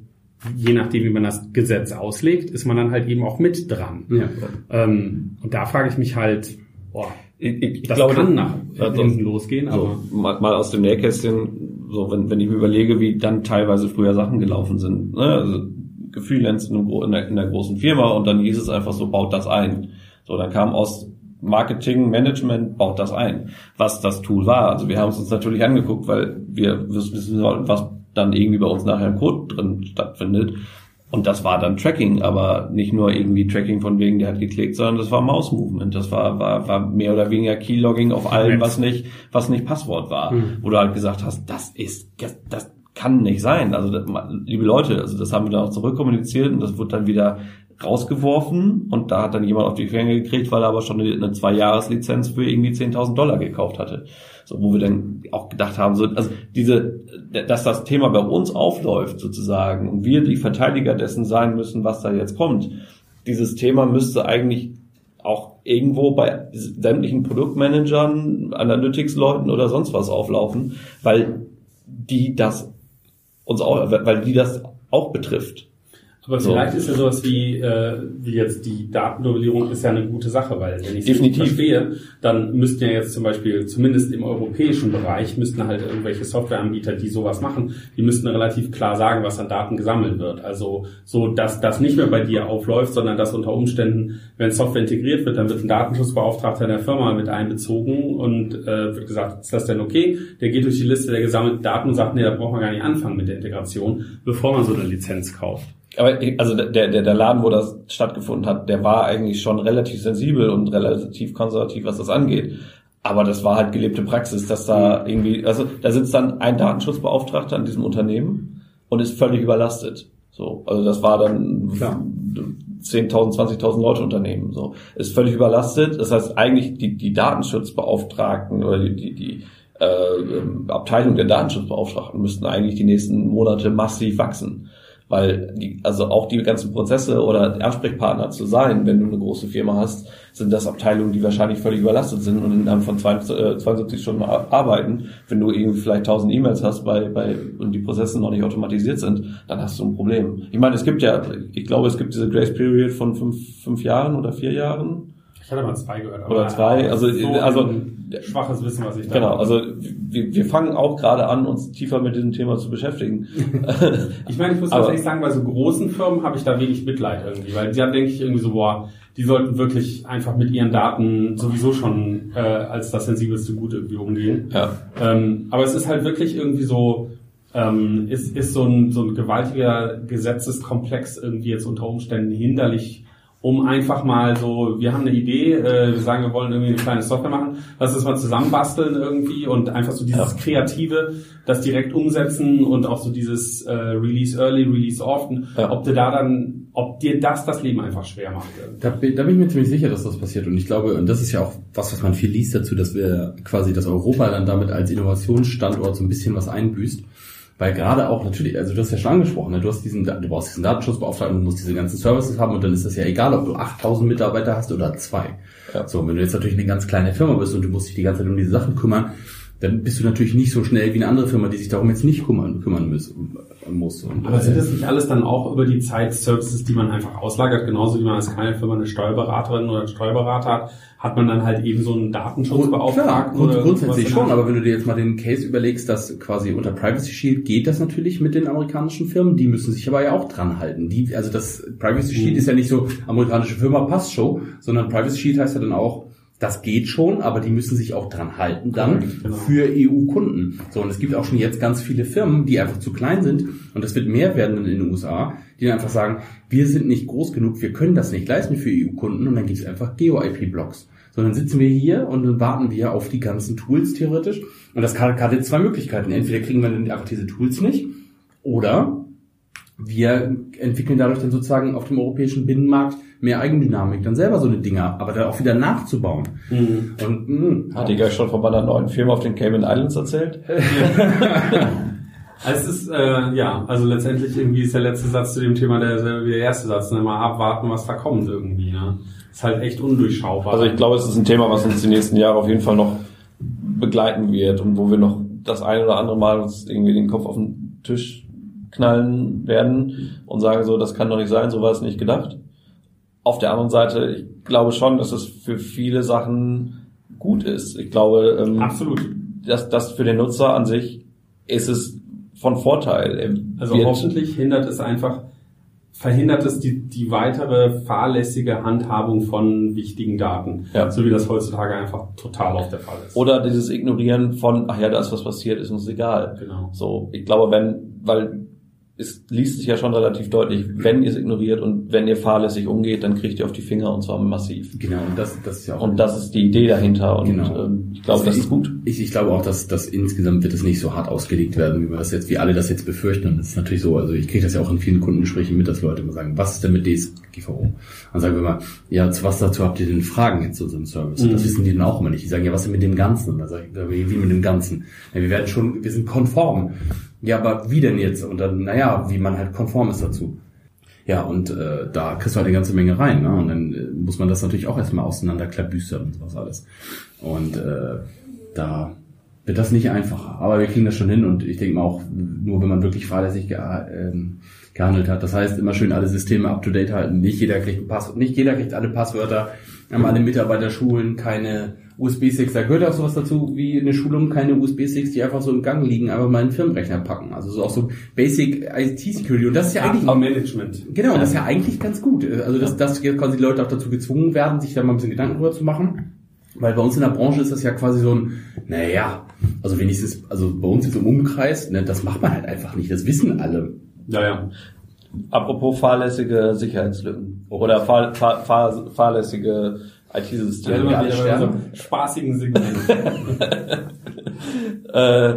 S2: je nachdem wie man das Gesetz auslegt, ist man dann halt eben auch mit dran.
S3: Ja.
S2: Ähm, und da frage ich mich halt, boah,
S1: ich, ich,
S2: das
S1: glaube,
S2: kann nach
S1: also,
S2: hinten losgehen, aber
S1: so, mal, mal aus dem Nähkästchen, so wenn, wenn ich mir überlege, wie dann teilweise früher Sachen gelaufen sind. Ne? Also gefreelanced in, in, in einer großen Firma und dann hieß es einfach so, baut das ein. So, dann kam aus Marketing, Management, baut das ein, was das Tool war. Also wir haben es uns natürlich angeguckt, weil wir wissen was dann irgendwie bei uns nachher im Code drin stattfindet. Und das war dann Tracking, aber nicht nur irgendwie Tracking von wegen, der hat geklickt, sondern das war Mouse Movement. Das war, war, war mehr oder weniger Keylogging auf allem, was nicht, was nicht Passwort war. Wo du halt gesagt hast, das ist, das, das kann nicht sein. Also, das, liebe Leute, also das haben wir dann auch zurückkommuniziert und das wurde dann wieder rausgeworfen und da hat dann jemand auf die Finger gekriegt, weil er aber schon eine, eine Zwei-Jahres-Lizenz für irgendwie 10.000 Dollar gekauft hatte. So, wo wir dann auch gedacht haben, so, also diese, dass das Thema bei uns aufläuft sozusagen und wir die Verteidiger dessen sein müssen, was da jetzt kommt. Dieses Thema müsste eigentlich auch irgendwo bei sämtlichen Produktmanagern, Analytics-Leuten oder sonst was auflaufen, weil die das uns auch, weil die das auch betrifft.
S2: Aber
S1: So.
S2: vielleicht ist ja sowas wie, äh, wie jetzt die Datennovellierung ist ja eine gute Sache, weil wenn ich es verstehe, dann müssten ja jetzt zum Beispiel, zumindest im europäischen Bereich, müssten halt irgendwelche Softwareanbieter, die sowas machen, die müssten relativ klar sagen, was an Daten gesammelt wird. Also so, dass das nicht mehr bei dir aufläuft, sondern dass unter Umständen, wenn Software integriert wird, dann wird ein Datenschutzbeauftragter der Firma mit einbezogen und äh, wird gesagt, ist das denn okay? Der geht durch die Liste der gesammelten Daten und sagt, nee, da braucht man gar nicht anfangen mit der Integration, bevor man so eine Lizenz kauft.
S1: Aber also der, der, der Laden, wo das stattgefunden hat, der war eigentlich schon relativ sensibel und relativ konservativ, was das angeht. Aber das war halt gelebte Praxis, dass da irgendwie, also da sitzt dann ein Datenschutzbeauftragter in diesem Unternehmen und ist völlig überlastet. So, also das war dann
S2: Klar.
S1: 10.000, 20.000 Leute Unternehmen. So, ist völlig überlastet. Das heißt, eigentlich die, die Datenschutzbeauftragten oder die, die, die äh, Abteilung der Datenschutzbeauftragten müssten eigentlich die nächsten Monate massiv wachsen. Weil die, also auch die ganzen Prozesse oder Ansprechpartner zu sein, wenn du eine große Firma hast, sind das Abteilungen, die wahrscheinlich völlig überlastet sind und innerhalb von 72 Stunden arbeiten. Wenn du irgendwie vielleicht 1000 E-Mails hast bei, bei, und die Prozesse noch nicht automatisiert sind, dann hast du ein Problem. Ich meine, es gibt ja, ich glaube, es gibt diese Grace Period von fünf, fünf Jahren oder vier Jahren.
S2: Ich hatte mal zwei gehört.
S1: Oder zwei, also- also-
S2: schwaches Wissen, was ich da
S1: Genau,
S2: habe.
S1: also wir, wir fangen auch gerade an, uns tiefer mit diesem Thema zu beschäftigen.
S2: Ich meine, ich muss tatsächlich sagen, bei so großen Firmen habe ich da wenig Mitleid irgendwie, weil da denke ich irgendwie so, boah, die sollten wirklich einfach mit ihren Daten sowieso schon äh, als das sensibelste Gut irgendwie umgehen.
S1: ja.
S2: Ähm, aber es ist halt wirklich irgendwie so, ähm, ist, ist so ein, so ein gewaltiger Gesetzeskomplex irgendwie jetzt unter Umständen hinderlich, um einfach mal so, wir haben eine Idee, äh, wir sagen, wir wollen irgendwie eine kleine Software machen, lass das mal zusammenbasteln irgendwie und einfach so dieses
S1: Ja.
S2: Kreative, das direkt umsetzen und auch so dieses äh, Release Early, Release Often,
S1: Ja.
S2: ob du da dann, ob dir das das Leben einfach schwer macht.
S3: Da, bin- da bin ich mir ziemlich sicher, dass das passiert. Und ich glaube, und das ist ja auch was, was man viel liest dazu, dass wir quasi, dass Europa dann damit als Innovationsstandort so ein bisschen was einbüßt. Weil gerade auch natürlich, also du hast ja schon angesprochen, ne? du hast diesen, du brauchst diesen Datenschutzbeauftragten, du musst diese ganzen Services haben und dann ist das ja egal, ob du 8000 Mitarbeiter hast oder zwei.
S1: Ja.
S3: So, wenn du jetzt natürlich eine ganz kleine Firma bist und du musst dich die ganze Zeit um diese Sachen kümmern, dann bist du natürlich nicht so schnell wie eine andere Firma, die sich darum jetzt nicht kümmern, kümmern muss. Muss. Und,
S2: Aber sind das nicht alles dann auch über die Zeit Services, die man einfach auslagert, genauso wie man als kleine Firma eine Steuerberaterin oder einen Steuerberater hat, hat man dann halt eben so einen Datenschutzbeauftragten
S3: grund,
S2: oder
S3: grundsätzlich schon, aber wenn du dir jetzt mal den Case überlegst, dass quasi unter Privacy Shield geht das natürlich mit den amerikanischen Firmen, die müssen sich aber ja auch dran halten. Die, also das Privacy Shield
S2: Mhm.
S3: ist ja nicht so amerikanische Firma passt schon, sondern Privacy Shield heißt ja dann auch, das geht schon, aber die müssen sich auch dran halten dann
S2: genau.
S3: für EU-Kunden. So, und es gibt auch schon jetzt ganz viele Firmen, die einfach zu klein sind, und das wird mehr werden in den USA, die dann einfach sagen, wir sind nicht groß genug, wir können das nicht leisten für EU-Kunden, und dann gibt es einfach Geo-IP-Blocks. So, dann sitzen wir hier und dann warten wir auf die ganzen Tools theoretisch. Und das hat hat jetzt zwei Möglichkeiten. Entweder kriegen wir dann einfach diese Tools nicht, oder wir entwickeln dadurch dann sozusagen auf dem europäischen Binnenmarkt mehr Eigendynamik, dann selber so eine Dinger, aber dann auch wieder nachzubauen.
S2: Mhm.
S3: Und mh,
S1: Hat die gleich schon von meiner neuen Firma auf den Cayman Islands erzählt?
S2: Also es ist, äh, ja, also letztendlich irgendwie ist der letzte Satz zu dem Thema derselbe wie der erste Satz, ne? mal abwarten, was da kommt irgendwie, ne? Ist halt echt undurchschaubar.
S1: Also ich glaube, es ist ein Thema, was uns die nächsten Jahre auf jeden Fall noch begleiten wird und wo wir noch das ein oder andere Mal uns irgendwie den Kopf auf den Tisch knallen werden und sagen so, das kann doch nicht sein, so war es nicht gedacht. Auf der anderen Seite, ich glaube schon, dass es für viele Sachen gut ist. Ich glaube, ähm,
S2: Absolut.
S1: dass das für den Nutzer an sich ist es von Vorteil.
S2: Also hoffentlich hindert es einfach, verhindert es die, die weitere fahrlässige Handhabung von wichtigen Daten.
S1: Ja.
S2: So wie das heutzutage einfach total oft der Fall ist.
S1: Oder dieses Ignorieren von, ach ja, da ist was passiert, ist uns egal.
S2: Genau.
S1: So, ich glaube, wenn, weil es liest sich ja schon relativ deutlich, wenn ihr es ignoriert und wenn ihr fahrlässig umgeht, dann kriegt ihr auf die Finger und zwar massiv.
S3: genau, und das, das ist ja auch
S1: Und das ist die Idee dahinter und
S3: Genau.
S1: ähm, ich glaube, das ist gut.
S3: Ich, ich glaube auch, dass, dass insgesamt wird es nicht so hart ausgelegt werden, wie wir das jetzt, wie alle das jetzt befürchten. Und das ist natürlich so, also ich kriege das ja auch in vielen Kundengesprächen mit, dass Leute immer sagen, was ist denn mit DSGVO? Dann sagen wir mal, ja, zu was dazu habt ihr denn Fragen jetzt zu unserem Service? Und das
S2: Mhm.
S3: wissen die dann auch immer nicht. Die sagen, ja, was denn mit dem Ganzen? Und dann sage ich, wie wie mit dem Ganzen? Ja, wir werden schon, wir sind konform. Ja, aber wie denn jetzt? Und dann, naja, wie man halt konform ist dazu. Ja, und äh, da kriegst du halt eine ganze Menge rein, ne? Und dann äh, muss man das natürlich auch erstmal auseinanderklabüstern und sowas alles. Und äh, da wird das nicht einfacher. Aber wir kriegen das schon hin und ich denke mal auch, nur wenn man wirklich fahrlässig ge ähm, gehandelt hat. Das heißt, immer schön alle Systeme up to date halten. Nicht jeder kriegt ein Passwort, nicht jeder kriegt alle Passwörter, haben alle Mitarbeiter schulen, keine USB-Sticks. Da gehört auch sowas dazu wie eine Schulung, keine USB-Sticks, die einfach so im Gang liegen, einfach mal in den Firmenrechner packen. Also so auch so Basic IT-Security. Und das ist ja eigentlich
S2: Am Management.
S3: Genau, das ist ja eigentlich ganz gut. Also, dass, dass quasi die Leute auch dazu gezwungen werden, sich da mal ein bisschen Gedanken drüber zu machen. Weil bei uns in der Branche ist das ja quasi so ein, naja, also wenigstens, also bei uns jetzt im Umkreis, ne, das macht man halt einfach nicht. Das wissen alle.
S2: Ja, ja.
S1: Apropos fahrlässige Sicherheitslücken oder fahr, fahr, fahr, fahrlässige IT-Systeme.
S2: Ja,
S1: sterben.
S2: unserem spaßigen Segment.
S1: Äh,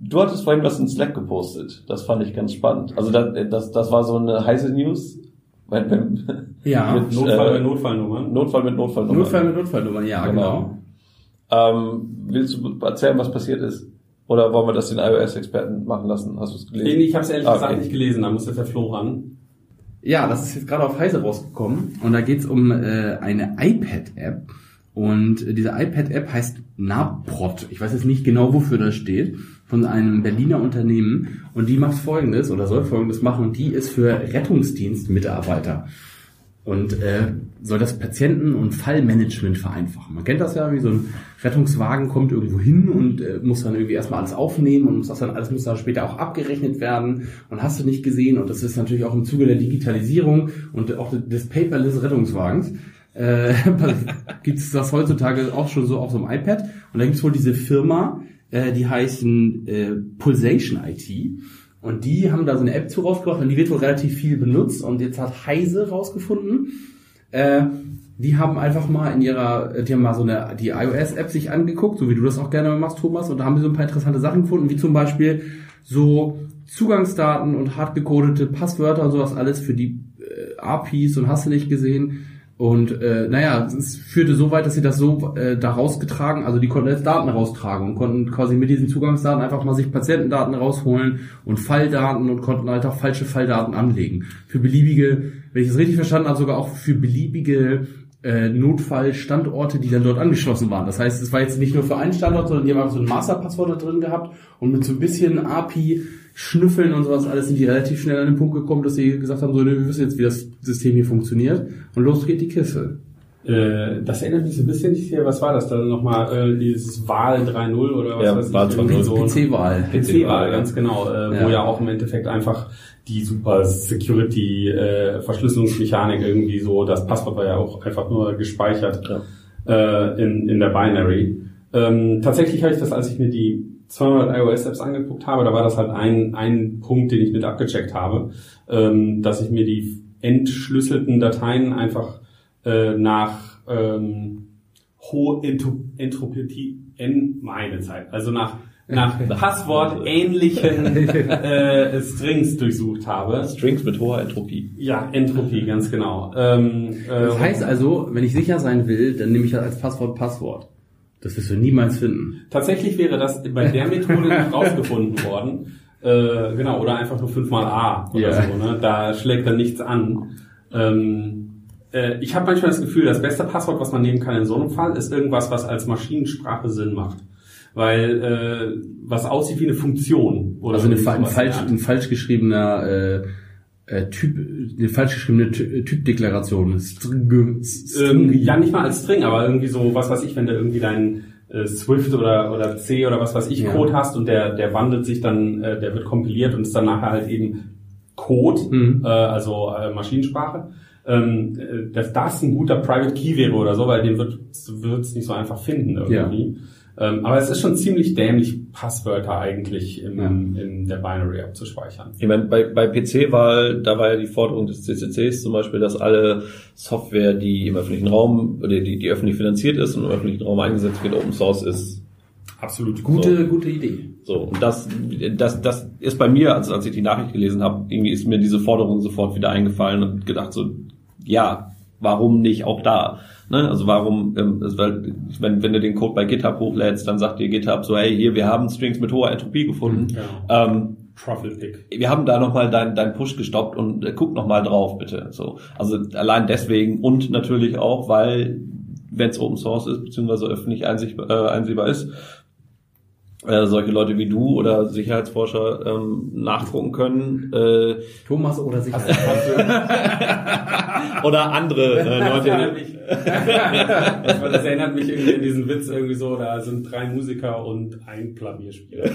S1: du hattest vorhin was in Slack gepostet. Das fand ich ganz spannend. Also das, das, das war so eine heiße News. Wenn, wenn,
S3: Ja.
S1: mit,
S2: Notfall
S1: äh,
S2: mit Notfallnummern.
S1: Notfall mit Notfallnummer.
S3: Notfall mit Notfallnummern, ja, genau.
S1: Ähm, willst du erzählen, was passiert ist? Oder wollen wir das den iOS-Experten machen lassen? Hast du es gelesen?
S2: Nee, ich habe es ehrlich
S1: Ah,
S2: gesagt
S1: okay.
S2: nicht gelesen, da muss jetzt der Flo ran.
S3: Ja, das ist jetzt gerade auf Heise rausgekommen und da geht's um äh, eine iPad-App und diese iPad-App heißt Naprot. Ich weiß jetzt nicht genau, wofür das steht, von einem Berliner Unternehmen und die macht Folgendes oder soll Folgendes machen die ist für Rettungsdienstmitarbeiter und äh, soll das Patienten- und Fallmanagement vereinfachen. Man kennt das ja, wie so ein Rettungswagen kommt irgendwo hin und äh, muss dann irgendwie erstmal alles aufnehmen und muss das dann alles muss dann später auch abgerechnet werden und hast du nicht gesehen und das ist natürlich auch im Zuge der Digitalisierung und auch des paperless Rettungswagens äh, gibt es das heutzutage auch schon so auf so einem iPad und da gibt es wohl diese Firma, äh, die heißen äh, Pulsation IT und die haben da so eine App zu rausgebracht und die wird wohl relativ viel benutzt und jetzt hat Heise rausgefunden, äh, die haben einfach mal in ihrer, die haben mal so eine, die iOS-App sich angeguckt, so wie du das auch gerne machst, Thomas, und da haben sie so ein paar interessante Sachen gefunden, wie zum Beispiel so Zugangsdaten und hart Passwörter und sowas alles für die äh, APIs und hast du nicht gesehen. Und äh, naja, es führte so weit, dass sie das so äh, da rausgetragen, also die konnten jetzt Daten raustragen und konnten quasi mit diesen Zugangsdaten einfach mal sich Patientendaten rausholen und Falldaten und konnten halt auch falsche Falldaten anlegen. Für beliebige, wenn ich es richtig verstanden habe, sogar auch für beliebige äh, Notfallstandorte, die dann dort angeschlossen waren. Das heißt, es war jetzt nicht nur für einen Standort, sondern die haben auch so ein Masterpasswort da drin gehabt und mit so ein bisschen API Schnüffeln und sowas alles sind die relativ schnell an den Punkt gekommen, dass sie gesagt haben, so, ne, wir wissen jetzt, wie das System hier funktioniert und los geht die Kiste.
S2: Äh, das erinnert mich so ein bisschen, sehe, was war das dann nochmal, äh, dieses Wahl 3.0 oder was
S1: Ja,
S2: weiß ich.
S1: Wahl 2.0.
S2: irgendwie so ein-
S3: PC-Wahl.
S2: PC-Wahl, ganz genau, äh, wo
S3: Ja.
S2: ja auch im Endeffekt einfach die super Security äh, Verschlüsselungsmechanik irgendwie so, das Passwort war ja auch einfach nur gespeichert äh, in, in der Binary. Ähm, tatsächlich habe ich das, als ich mir die 200 iOS-Apps angeguckt habe, da war das halt ein, ein Punkt, den ich mit abgecheckt habe, ähm, dass ich mir die entschlüsselten Dateien einfach äh, nach ähm, hohe Entro- Entropie, en, meine Zeit, also nach nach Passwort-ähnlichen äh, Strings durchsucht habe.
S1: Strings mit hoher Entropie.
S2: Ja, Entropie, ganz genau. Ähm, äh,
S3: Das heißt also, wenn ich sicher sein will, dann nehme ich das als Passwort Passwort. Das wirst du niemals finden.
S2: Tatsächlich wäre das bei der Methode nicht rausgefunden worden. Äh, genau, oder einfach nur fünfmal A oder
S3: Ja.
S2: so. Ne? Da schlägt dann nichts an. Ähm, äh, ich habe manchmal das Gefühl, das beste Passwort, was man nehmen kann in so einem Fall, ist irgendwas, was als Maschinensprache Sinn macht. Weil äh, was aussieht wie eine Funktion. Oder
S3: Also eine, ein, falsch, ein falsch geschriebener äh, äh, Typ, eine falsch geschriebene Ty- Typdeklaration. String,
S2: Ähm,
S3: String,
S2: ja, nicht mal als String, aber irgendwie so, was weiß ich, wenn du irgendwie dein äh, Swift oder, oder C oder was weiß ich
S3: Ja.
S2: Code hast und der, der wandelt sich dann, äh, der wird kompiliert und ist dann nachher halt eben Code,
S3: Mhm.
S2: äh, also äh, Maschinensprache. Ähm, äh, dass das ein guter Private Key wäre oder so, weil den wird es nicht so einfach finden irgendwie. Ähm, aber es ist schon ziemlich dämlich, Passwörter eigentlich im,
S3: Ja.
S2: in der Binary abzuspeichern.
S1: Ich meine, bei, bei PC-Wahl, da war ja die Forderung des CCCs zum Beispiel, dass alle Software, die im öffentlichen Raum, oder die, die öffentlich finanziert ist und im öffentlichen Raum eingesetzt wird, Open Source ist.
S2: Absolut
S3: gute, gute Idee.
S1: So, und das, das, das ist bei mir, als, als ich die Nachricht gelesen habe, irgendwie ist mir diese Forderung sofort wieder eingefallen und gedacht so, ja, warum nicht auch da? Ne? Also warum, ähm, weil, wenn, wenn du den Code bei GitHub hochlädst, dann sagt dir GitHub so, hey, hier, wir haben Strings mit hoher Entropie gefunden.
S2: Ja.
S1: Ähm,
S2: Truffle Pick.
S1: wir haben da nochmal deinen dein Push gestoppt und äh, guck nochmal drauf, bitte. So, also allein deswegen und natürlich auch, weil wenn es Open Source ist beziehungsweise öffentlich einsicht, äh, einsehbar ist, äh, solche Leute wie du oder Sicherheitsforscher ähm, nachgucken können äh,
S3: Thomas oder sich.
S1: oder andere äh, Leute.
S2: das, war- das erinnert mich irgendwie an diesen Witz irgendwie so, da sind drei Musiker und ein Klavierspieler.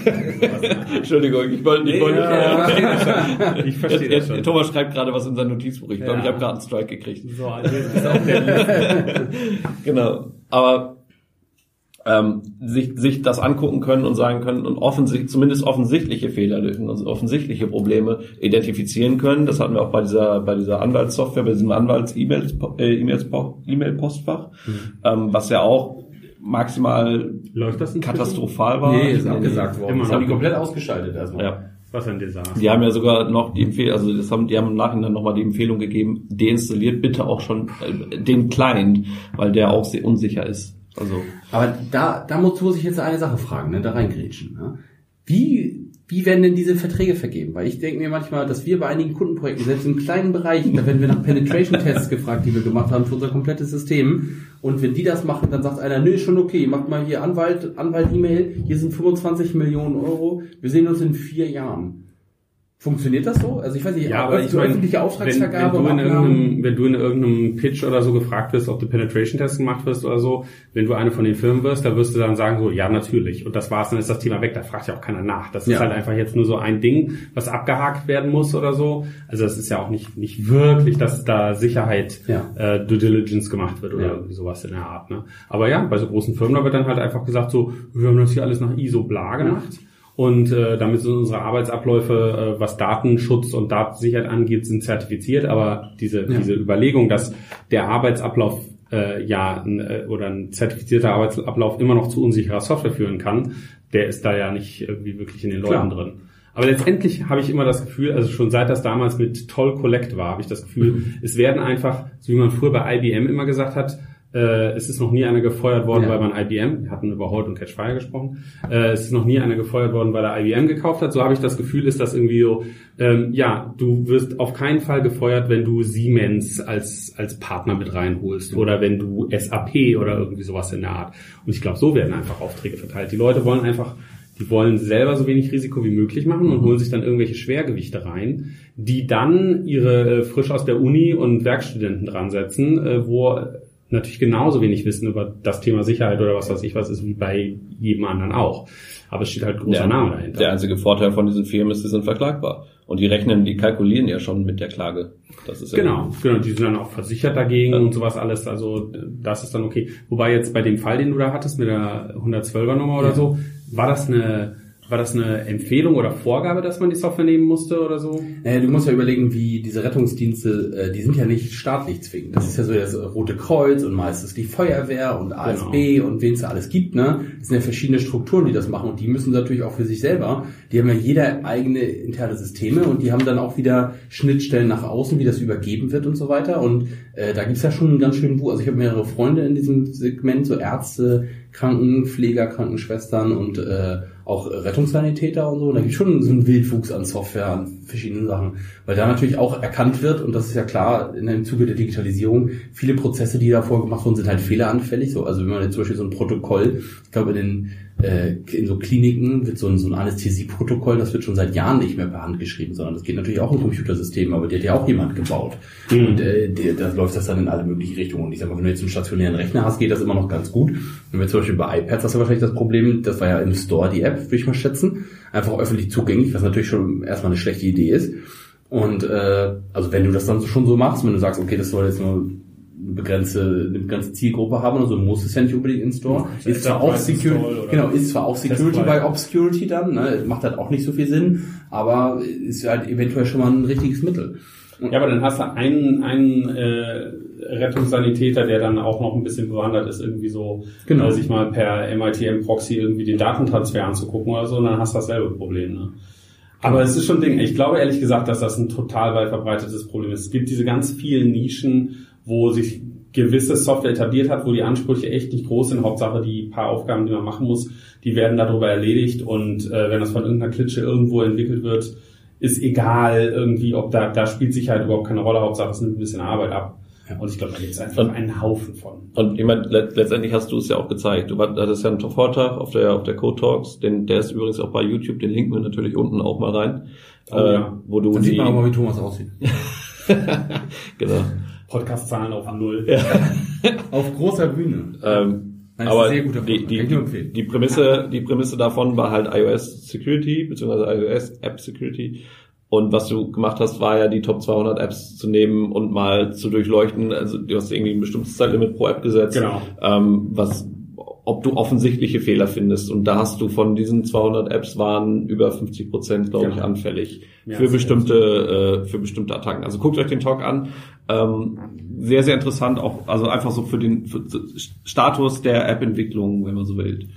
S1: Entschuldigung, ich wollte ich
S2: Nee,
S1: wollte
S2: ja,
S1: nicht.
S2: ich verstehe das
S1: Jetzt-
S2: schon.
S1: Thomas schreibt gerade was in sein Notizbuch. Ich glaube,
S2: Ja.
S1: ich habe gerade einen Strike gekriegt.
S2: So, also jetzt ist auch der
S1: Genau. Aber ähm, sich, sich das angucken können und sagen können und offensichtlich, zumindest offensichtliche Fehlerlücken und offensichtliche Probleme identifizieren können. Das hatten wir auch bei dieser, bei dieser Anwaltssoftware, bei diesem Anwalts-E-Mail-Postfach, äh, E-Mail-Postfach, mhm. ähm, was ja auch maximal
S2: Läuft das
S1: katastrophal war.
S3: Nee, ist abgesagt worden.
S2: Immer
S3: Das haben die komplett ausgeschaltet erstmal.
S1: Ja.
S2: Was ein Desaster.
S1: Die haben ja sogar noch die Empfehlung, also das haben, die haben im Nachhinein nochmal die Empfehlung gegeben, deinstalliert bitte auch schon äh, den Client, weil der auch sehr unsicher ist. Also
S3: Aber da, da muss, muss ich jetzt eine Sache fragen, ne, da reingrätschen. Ne? Wie, wie werden denn diese Verträge vergeben? Weil ich denke mir manchmal, dass wir bei einigen Kundenprojekten, selbst im kleinen Bereich, da werden wir nach Penetration-Tests gefragt, die wir gemacht haben für unser komplettes System. Und wenn die das machen, dann sagt einer, nö, ist schon okay, macht mal hier Anwalt, Anwalt-E-Mail, hier sind 25 Millionen Euro, wir sehen uns in vier Jahren. Funktioniert das so? Also ich weiß nicht,
S2: Ja, aber ich meine,
S3: öffentliche
S2: wenn,
S3: Auftragsvergabe
S2: wenn, du in irgendeinem, wenn du in irgendeinem Pitch oder so gefragt wirst, ob du Penetration-Tests gemacht wirst oder so, wenn du eine von den Firmen wirst, da wirst du dann sagen so, ja, natürlich. Und das war's, dann ist das Thema weg. Da fragt ja auch keiner nach. Das ist
S3: Ja.
S2: halt einfach jetzt nur so ein Ding, was abgehakt werden muss oder so. Also das ist ja auch nicht, nicht wirklich, dass da Sicherheit,
S3: Ja.
S2: äh, Due Diligence gemacht wird oder
S3: Ja.
S2: irgendwie sowas in der Art. Ne? Aber ja, bei so großen Firmen, da wird dann halt einfach gesagt so, wir haben das hier alles nach ISO bla gemacht. Und äh, damit sind unsere Arbeitsabläufe, äh, was Datenschutz und Datensicherheit angeht, sind zertifiziert. Aber diese,
S3: Ja.
S2: diese Überlegung, dass der Arbeitsablauf äh, ja ein, äh, oder ein zertifizierter Arbeitsablauf immer noch zu unsicherer Software führen kann, der ist da ja nicht irgendwie wirklich in den Leuten
S3: Klar.
S2: drin. Aber letztendlich habe ich immer das Gefühl, also schon seit das damals mit Toll Collect war, habe ich das Gefühl,
S3: Mhm.
S2: es werden einfach, so wie man früher bei IBM immer gesagt hat, äh, es ist noch nie einer gefeuert worden,
S3: Ja.
S2: weil man IBM, wir hatten über Holt und Catchfire gesprochen, äh, es ist noch nie einer gefeuert worden, weil er IBM gekauft hat. So habe ich das Gefühl, ist das irgendwie so, ähm, ja, du wirst auf keinen Fall gefeuert, wenn du Siemens als, als Partner mit reinholst oder wenn du SAP oder irgendwie sowas in der Art. Und ich glaube, so werden einfach Aufträge verteilt. Die Leute wollen einfach die wollen selber so wenig Risiko wie möglich machen und holen sich dann irgendwelche Schwergewichte rein, die dann ihre äh, frisch aus der Uni und Werkstudenten dran setzen, äh, wo natürlich genauso wenig wissen über das Thema Sicherheit oder was weiß ich was ist wie bei jedem anderen auch. Aber es steht halt großer
S1: der,
S2: Name dahinter.
S1: der einzige Vorteil von diesen Firmen ist, sie sind verklagbar. Und die rechnen, die kalkulieren ja schon mit der Klage. Das ist ja
S2: Genau, genau, die sind dann auch versichert dagegen
S1: Ja.
S2: und sowas alles, also das ist dann okay. Wobei jetzt bei dem Fall, den du da hattest mit der 112er Nummer oder
S3: Ja.
S2: so, war das eine war das eine Empfehlung oder Vorgabe, dass man die Software nehmen musste oder so?
S3: Äh, du musst ja überlegen, wie diese Rettungsdienste, äh, die sind ja nicht staatlich zwingend. Das ist ja so das Rote Kreuz und meistens die Feuerwehr und ASB und wen es da alles gibt. Ne? Das sind ja verschiedene Strukturen, die das machen und die müssen natürlich auch für sich selber. Die haben ja jeder eigene interne Systeme und die haben dann auch wieder Schnittstellen nach außen, wie das übergeben wird und so weiter. Und äh, da gibt's ja schon einen ganz schönen Buch. Also ich habe mehrere Freunde in diesem Segment, so Ärzte, Krankenpfleger, Krankenschwestern und äh, auch Rettungssanitäter und so. Und da gibt schon so einen Wildwuchs an Software, an verschiedenen Sachen. Weil da natürlich auch erkannt wird, und das ist ja klar, in dem Zuge der Digitalisierung, viele Prozesse, die davor gemacht wurden, sind halt fehleranfällig. So, also wenn man jetzt zum Beispiel so ein Protokoll, ich glaube in den äh, in so Kliniken wird so ein, so ein Anästhesieprotokoll, das wird schon seit Jahren nicht mehr per Hand geschrieben, sondern das geht natürlich auch im Computersystem, aber die hat ja auch jemand gebaut.
S2: Mhm.
S3: Und äh, der, da läuft das dann in alle möglichen Richtungen. Und ich sag mal, wenn du jetzt einen stationären Rechner hast, geht das immer noch ganz gut. Wenn wir zum Beispiel bei iPads hast du wahrscheinlich das Problem, das war ja im Store die App, würde ich mal schätzen, einfach öffentlich zugänglich, was natürlich schon erstmal eine schlechte Idee ist. Und äh, also wenn du das dann schon so machst, wenn du sagst, okay, das soll jetzt nur eine begrenzte, eine begrenzte Zielgruppe haben oder so, muss es ja nicht unbedingt in Store.
S2: Ja,
S3: Ist zwar auch Security, genau, ist zwar auch Security bei Obscurity dann, ne, macht halt auch nicht so viel Sinn, aber ist halt eventuell schon mal ein richtiges Mittel.
S2: Ja, aber dann hast du einen, einen äh, Rettungssanitäter, der dann auch noch ein bisschen bewandert ist, irgendwie so,
S3: Genau.
S2: äh, sich mal per MITM-Proxy irgendwie den Datentransfer anzugucken oder so, und dann hast du dasselbe Problem. Ne? Aber es ist schon ein Ding. Ich glaube ehrlich gesagt, dass das ein total weit verbreitetes Problem ist. Es gibt diese ganz vielen Nischen, wo sich gewisse Software etabliert hat, wo die Ansprüche echt nicht groß sind. Hauptsache die paar Aufgaben, die man machen muss, die werden darüber erledigt und äh, wenn das von irgendeiner Klitsche irgendwo entwickelt wird, ist egal irgendwie, ob da, da spielt Sicherheit überhaupt keine Rolle. Hauptsache es nimmt ein bisschen Arbeit ab.
S3: Ja.
S2: Und ich glaube, da gibt es einfach
S1: Und-
S2: einen Haufen von.
S1: Und ich meine, let letztendlich hast du es ja auch gezeigt. Du hattest ja einen Vortrag auf der auf der Code Talks, den, der ist übrigens auch bei YouTube, den linken wir natürlich unten auch mal rein.
S2: Oh,
S1: äh,
S2: ja.
S1: wo du
S3: Dann
S1: die
S3: sieht man aber, wie Thomas aussieht.
S1: genau.
S2: Podcast-Zahlen auf Null.
S3: Auf großer Bühne.
S1: Ähm, aber
S3: ein sehr guter
S1: die, die, die, die Prämisse, die Prämisse davon war halt iOS Security beziehungsweise iOS App Security. Und was du gemacht hast, war ja die Top 200 Apps zu nehmen und mal zu durchleuchten. Also du hast irgendwie ein bestimmtes Zeitlimit pro App gesetzt,
S2: Genau.
S1: ähm, was ob du offensichtliche Fehler findest. Und da hast du von diesen 200 Apps waren über 50 Prozent, glaube
S2: Ja.
S1: ich, anfällig
S2: Ja,
S1: für bestimmte äh, für bestimmte Attacken. Also guckt euch den Talk an. Ähm, sehr sehr interessant auch, also einfach so für den für Status der App-Entwicklung, wenn man so will.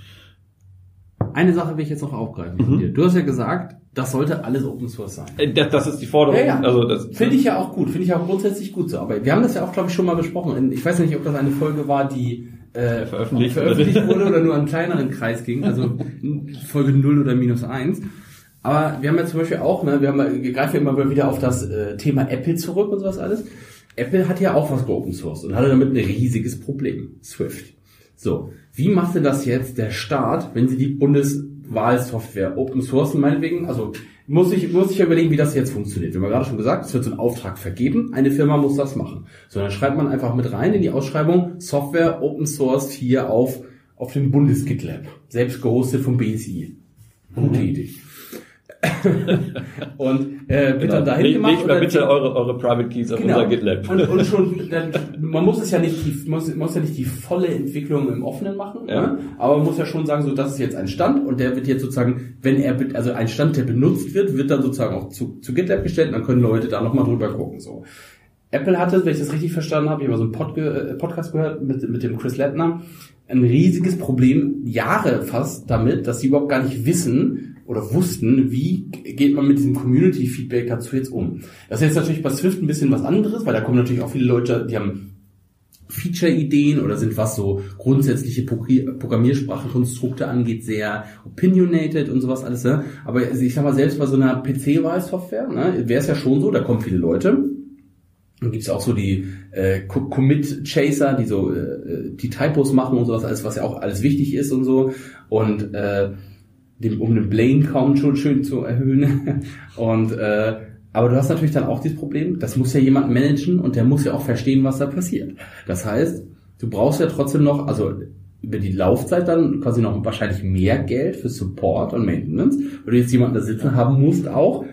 S3: Eine Sache will ich jetzt noch aufgreifen
S1: Mhm.
S3: von dir. Du hast ja gesagt, das sollte alles Open Source sein.
S1: Äh, Das, das ist die Forderung.
S3: Ja, ja.
S1: Also das
S3: Finde ich ja auch gut, finde ich auch grundsätzlich gut so. Aber wir haben das ja auch, glaube ich, schon mal besprochen. Ich weiß nicht, ob das eine Folge war, die äh,
S1: Veröffentlicht
S3: veröffentlicht wurde oder nur einen kleineren Kreis ging, also Folge 0 oder minus 1. Aber wir haben ja zum Beispiel auch, ne, wir, haben, wir greifen ja immer wieder auf das äh, Thema Apple zurück und sowas alles. Apple hat ja auch was geopen sourced und hatte damit ein riesiges Problem. Swift. So, wie macht denn das jetzt der Staat, wenn sie die Bundeswahlsoftware open sourcen, meinetwegen? Also muss ich, muss ich ja überlegen, wie das jetzt funktioniert. Wir haben ja gerade schon gesagt, es wird so ein Auftrag vergeben, eine Firma muss das machen. So, dann schreibt man einfach mit rein in die Ausschreibung Software open sourced hier auf, auf dem Bundes-GitLab. Selbst gehostet vom BSI. Gute Idee. und äh, wird dann dahin gemacht.
S1: Legt mal bitte eure, eure Private Keys auf unser GitLab.
S3: und, und schon, dann, man muss es ja nicht, die, muss, muss ja nicht die volle Entwicklung im Offenen machen,
S1: Ja.
S3: ne? aber man muss ja schon sagen, so das ist jetzt ein Stand und der wird jetzt sozusagen, wenn er, also ein Stand, der benutzt wird, wird dann sozusagen auch zu, zu GitLab gestellt und dann können Leute da nochmal drüber gucken, so. Apple hatte, wenn ich das richtig verstanden habe, ich habe mal so einen Pod äh, Podcast gehört mit, mit dem Chris Lettner, ein riesiges Problem, Jahre fast damit, dass sie überhaupt gar nicht wissen oder wussten, wie geht man mit diesem Community-Feedback dazu jetzt um. Das ist jetzt natürlich bei Swift ein bisschen was anderes, weil da kommen natürlich auch viele Leute, die haben Feature-Ideen oder sind was so grundsätzliche Progr- Programmiersprachenkonstrukte angeht, sehr opinionated und sowas alles. Ne? Aber also ich sag mal, selbst bei so einer PC-Wahl-Software ne, wäre es ja schon so, da kommen viele Leute. Dann gibt's auch so die äh, Co- Commit-Chaser, die so äh, die Typos machen und sowas, alles, was ja auch alles wichtig ist und so. Und äh, dem, um den Blame-Count schon schön zu erhöhen. und äh, aber du hast natürlich dann auch dieses Problem, das muss ja jemand managen und der muss ja auch verstehen, was da passiert. Das heißt, du brauchst ja trotzdem noch, also über die Laufzeit dann quasi noch wahrscheinlich mehr Geld für Support und Maintenance, weil du jetzt jemanden da sitzen haben musst auch,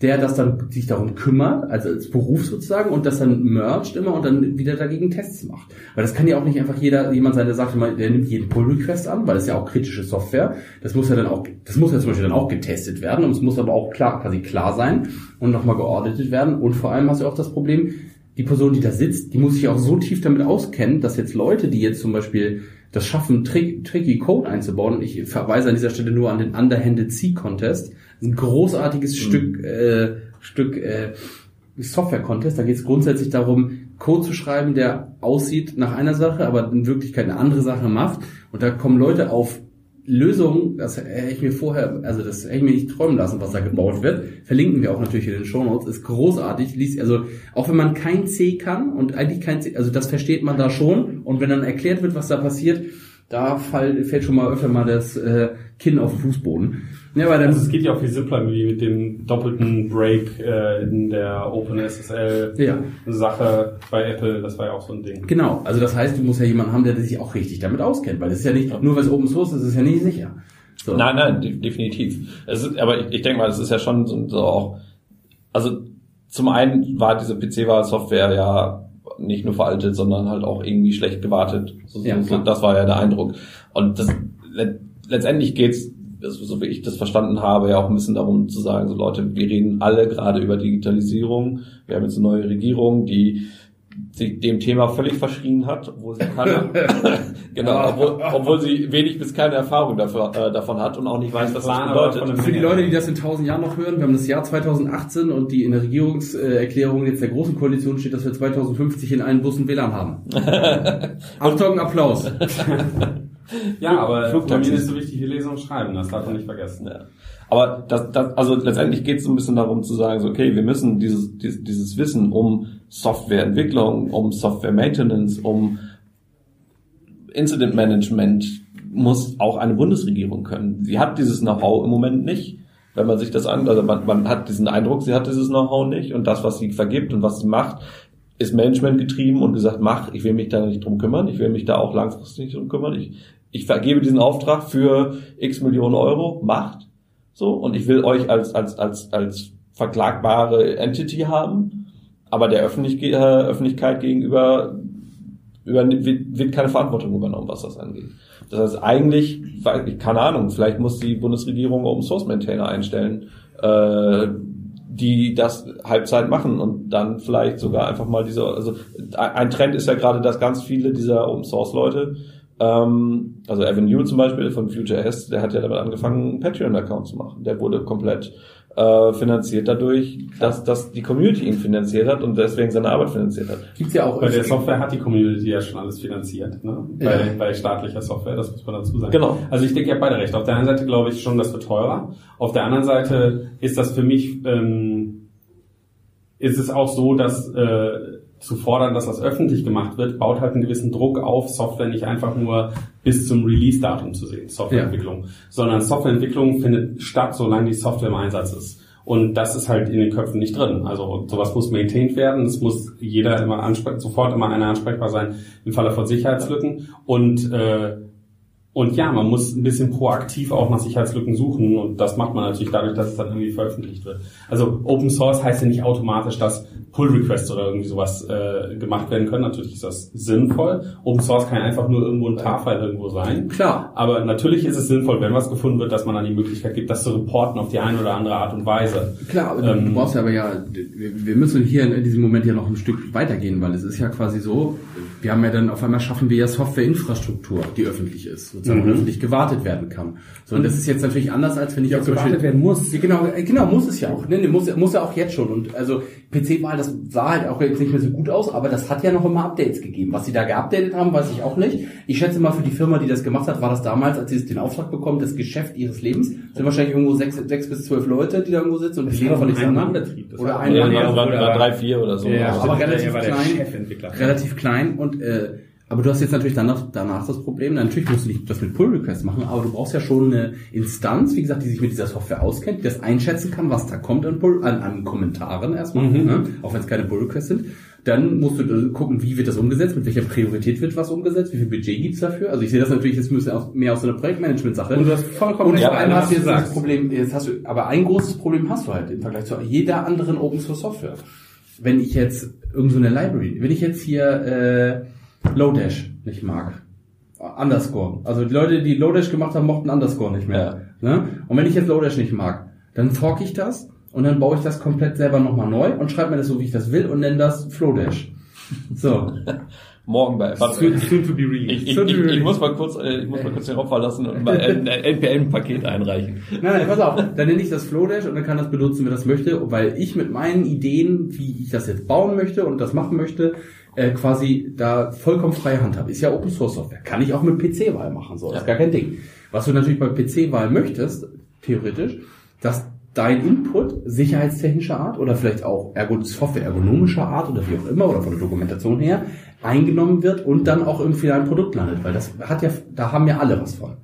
S3: der das dann sich darum kümmert, also als Beruf sozusagen, und das dann mergt immer und dann wieder dagegen Tests macht. Weil das kann ja auch nicht einfach jeder, jemand sein, der sagt immer, der nimmt jeden Pull-Request an, weil das ist ja auch kritische Software. Das muss ja dann auch, das muss ja zum Beispiel dann auch getestet werden und es muss aber auch klar, quasi klar sein und nochmal geauditet werden. Und vor allem hast du auch das Problem, die Person, die da sitzt, die muss sich auch so tief damit auskennen, dass jetzt Leute, die jetzt zum Beispiel das schaffen, trick, tricky Code einzubauen, und ich verweise an dieser Stelle nur an den Underhanded C Contest, ein großartiges Stück, äh, Stück äh, Software-Contest. Da geht es grundsätzlich darum, Code zu schreiben, der aussieht nach einer Sache, aber in Wirklichkeit eine andere Sache macht. Und da kommen Leute auf Lösungen, das hätte ich mir vorher, also das hätte ich mir nicht träumen lassen, was da gebaut wird. Verlinken wir auch natürlich in den Show Notes. Ist großartig. Liest, also auch wenn man kein C kann und eigentlich kein C, also das versteht man da schon. Und wenn dann erklärt wird, was da passiert, da fall, fällt schon mal öfter mal das äh, Kinn auf den Fußboden. Ja, aber dann
S2: Also es geht ja auch viel simpler wie mit dem doppelten Break äh, in der OpenSSL
S3: Ja.
S2: Sache bei Apple. Das war ja auch so ein Ding.
S3: Genau, also das heißt, du musst ja jemanden haben, der sich auch richtig damit auskennt, weil es ist ja nicht, nur weil es Open Source ist, ist es ja nicht sicher. So.
S1: Nein, nein, de definitiv. Es ist, aber ich, ich denke mal, es ist ja schon so, so auch, also zum einen war diese PC-Wahl-Software ja nicht nur veraltet, sondern halt auch irgendwie schlecht gewartet. So,
S3: Ja,
S1: so, das war ja der Eindruck. Und das, le- letztendlich geht's, also so wie ich das verstanden habe, ja auch ein bisschen darum zu sagen, so Leute, wir reden alle gerade über Digitalisierung. Wir haben jetzt eine neue Regierung, die sich dem Thema völlig verschrien hat, obwohl sie keine, genau, obwohl, obwohl sie wenig bis keine Erfahrung dafür, äh, davon hat und auch nicht weiß, was das
S2: Plan, aber
S1: bedeutet.
S3: Für die Leute, die das in tausend Jahren noch hören, wir haben das Jahr 2018 und die in der Regierungserklärung jetzt der Großen Koalition steht, dass wir 2050 in allen Bussen WLAN haben. Achtung, Applaus.
S2: Ja, aber
S1: Flugtaxis.
S2: Termin ist so wichtig wie Lesen und Schreiben. Das darf man nicht vergessen.
S1: Ja. Aber das, das, also letztendlich geht es so ein bisschen darum zu sagen, so, okay, wir müssen dieses, dieses, dieses Wissen um Softwareentwicklung, um Software Maintenance, um Incident Management muss auch eine Bundesregierung können. Sie hat dieses Know-how im Moment nicht. Wenn man sich das an, also man, man hat diesen Eindruck, sie hat dieses Know-how nicht und das, was sie vergibt und was sie macht, ist Management getrieben und gesagt, mach, ich will mich da nicht drum kümmern, ich will mich da auch langfristig nicht drum kümmern. Ich, ich vergebe diesen Auftrag für x Millionen Euro, macht so und ich will euch als als als als verklagbare Entity haben, aber der Öffentlich äh, Öffentlichkeit gegenüber über, wird keine Verantwortung übernommen, was das angeht. Das heißt, eigentlich, keine Ahnung, vielleicht muss die Bundesregierung Open Source Maintainer einstellen, äh, die das Halbzeit machen und dann vielleicht sogar einfach mal diese, also ein Trend ist ja gerade, dass ganz viele dieser Open Source Leute, ähm, also Evan Newell zum Beispiel von Future.s, der hat ja damit angefangen, einen Patreon-Account zu machen. Der wurde komplett äh, finanziert dadurch, dass, dass die Community ihn finanziert hat und deswegen seine Arbeit finanziert hat.
S2: Gibt's ja auch. Bei der Software hat die Community ja schon alles finanziert, ne? Bei, ja. bei staatlicher Software, das muss man dazu sagen.
S1: Genau.
S2: Also ich denke ja beide recht. Auf der einen Seite glaube ich schon, das wird teurer. Auf der anderen Seite ist das für mich, ähm, ist es auch so, dass äh, zu fordern, dass das öffentlich gemacht wird, baut halt einen gewissen Druck auf, Software nicht einfach nur bis zum Release-Datum zu sehen, Softwareentwicklung, ja. sondern Softwareentwicklung findet statt, solange die Software im Einsatz ist. Und das ist halt in den Köpfen nicht drin. Also sowas muss maintained werden. Es muss jeder immer ansprech sofort immer einer ansprechbar sein im Falle von Sicherheitslücken. Und äh, und ja, man muss ein bisschen proaktiv auch nach Sicherheitslücken suchen und das macht man natürlich dadurch, dass es dann irgendwie veröffentlicht wird. Also Open Source heißt ja nicht automatisch, dass Pull Requests oder irgendwie sowas äh, gemacht werden können. Natürlich ist das sinnvoll. Open Source kann einfach nur irgendwo ein Tar-File irgendwo sein.
S1: Klar.
S2: Aber natürlich ist es sinnvoll, wenn was gefunden wird, dass man dann die Möglichkeit gibt, das zu reporten auf die eine oder andere Art und Weise.
S3: Klar, aber ähm, du brauchst ja aber ja, wir müssen hier in diesem Moment ja noch ein Stück weitergehen, weil es ist ja quasi so, wir haben ja dann auf einmal schaffen wir ja Softwareinfrastruktur, die öffentlich ist, sozusagen mhm. öffentlich gewartet werden kann. So, und das ist jetzt natürlich anders, als wenn ich
S2: ja,
S3: jetzt
S2: gewartet werden muss.
S3: Genau, äh, genau, muss es ja auch. Ne, muss, muss ja auch jetzt schon. Und also PC-Wahl, das sah halt auch jetzt nicht mehr so gut aus, aber das hat ja noch immer Updates gegeben. Was sie da geupdatet haben, weiß ich auch nicht. Ich schätze mal, für die Firma, die das gemacht hat, war das damals, als sie den Auftrag bekommen, das Geschäft ihres Lebens. Das sind wahrscheinlich irgendwo sechs, sechs bis zwölf Leute, die da irgendwo sitzen und die leben von nichts anderem.
S1: Oder ein Mann. Oder drei, vier oder so.
S3: Ja, aber relativ klein. Relativ klein und äh, aber du hast jetzt natürlich danach, danach das Problem, natürlich musst du nicht das mit Pull Requests machen, aber du brauchst ja schon eine Instanz, wie gesagt, die sich mit dieser Software auskennt, die das einschätzen kann, was da kommt an, Pull, an, an Kommentaren erstmal, mhm. ne? auch wenn es keine Pull Requests sind. Dann musst du gucken, wie wird das umgesetzt, mit welcher Priorität wird was umgesetzt, wie viel Budget gibt's dafür. Also ich sehe das natürlich jetzt müssen auch mehr aus so einer Projektmanagement-Sache.
S2: Und du hast vollkommen
S3: Und vor allem hast du jetzt das Problem, jetzt hast du, aber ein großes Problem hast du halt im Vergleich zu jeder anderen Open Source Software. Wenn ich jetzt irgendeine so Library, wenn ich jetzt hier äh, Lodash nicht mag. Underscore. Also die Leute, die Lodash gemacht haben, mochten Underscore nicht mehr. Ja. Ne? Und wenn ich jetzt Lodash nicht mag, dann fork ich das und dann baue ich das komplett selber nochmal neu und schreibe mir das so, wie ich das will und nenne das Flowdash. So.
S1: Morgen bei.
S2: Warte, soon, soon to be
S1: released. Ich, ich, ich, ich, muss mal kurz, äh, ich muss mal kurz den Raum verlassen und mal ein NPM-Paket einreichen.
S3: Nein, nein, pass auf. Dann nenne ich das Flowdash und dann kann das benutzen, wer das möchte, weil ich mit meinen Ideen, wie ich das jetzt bauen möchte und das machen möchte, äh, quasi da vollkommen freie Hand habe. Ist ja Open Source Software. Kann ich auch mit PC-Wahl machen, so. Das ist gar kein Ding. Was du natürlich bei PC-Wahl möchtest, theoretisch, dass dein Input sicherheitstechnischer Art oder vielleicht auch Software-ergonomischer Art oder wie auch immer oder von der Dokumentation her eingenommen wird und dann auch im finalen Produkt landet, weil das hat ja, da haben ja alle was von.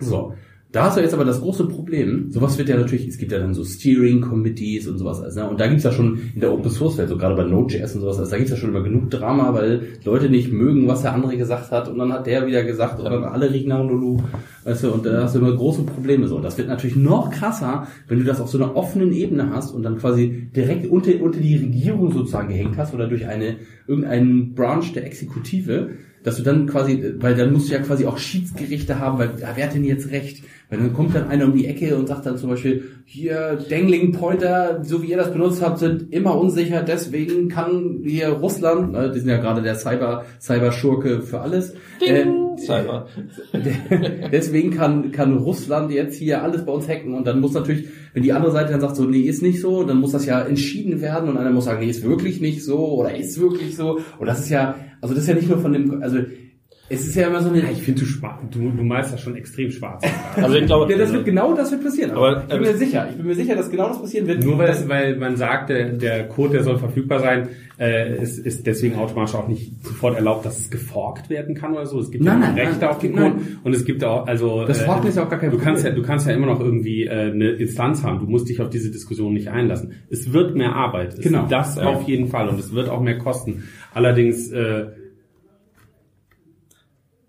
S3: So. Da hast du jetzt aber das große Problem, sowas wird ja natürlich, es gibt ja dann so Steering Committees und sowas, also, ne? und da gibt's ja schon in der Open Source Welt, so gerade bei Node.js und sowas, also da gibt's ja schon immer genug Drama, weil Leute nicht mögen, was der andere gesagt hat und dann hat der wieder gesagt und dann alle riechen nach Lulu, weißt du, und da hast du immer große Probleme so. Und das wird natürlich noch krasser, wenn du das auf so einer offenen Ebene hast und dann quasi direkt unter, unter die Regierung sozusagen gehängt hast oder durch eine, irgendeinen Branch der Exekutive, dass du dann quasi, weil dann musst du ja quasi auch Schiedsgerichte haben, weil wer hat denn jetzt recht? Weil dann kommt dann einer um die Ecke und sagt dann zum Beispiel, hier Dangling Pointer, so wie ihr das benutzt habt, sind immer unsicher, deswegen kann hier Russland, ne, die sind ja gerade der Cyber, Cyber-Schurke für alles.
S1: Ding, äh, Cyber.
S3: deswegen kann, kann Russland jetzt hier alles bei uns hacken und dann muss natürlich, wenn die andere Seite dann sagt so, nee, ist nicht so, dann muss das ja entschieden werden und einer muss sagen, nee, ist wirklich nicht so oder ist wirklich so. Und das ist ja, also das ist ja nicht nur von dem, also es ist ja immer so eine. Ja,
S2: ich finde, du, du, du malst das schon extrem schwarz.
S3: also ich glaube, ja, das wird genau das wird passieren. Aber, ich bin mir sicher, ich bin mir sicher, dass genau das passieren wird.
S2: Nur weil, das, weil man sagt, der, der Code, der soll verfügbar sein, äh, ist, ist deswegen automatisch auch nicht sofort erlaubt, dass es geforkt werden kann oder so. Es gibt nein, ja nein, Rechte nein, auf den Code und es gibt auch also.
S3: Das Forken äh, ist ja auch gar kein
S2: du kannst ja, du kannst ja immer noch irgendwie äh, eine Instanz haben. Du musst dich auf diese Diskussion nicht einlassen. Es wird mehr Arbeit.
S3: Genau.
S2: Das ja. auf jeden Fall und es wird auch mehr kosten. Allerdings äh,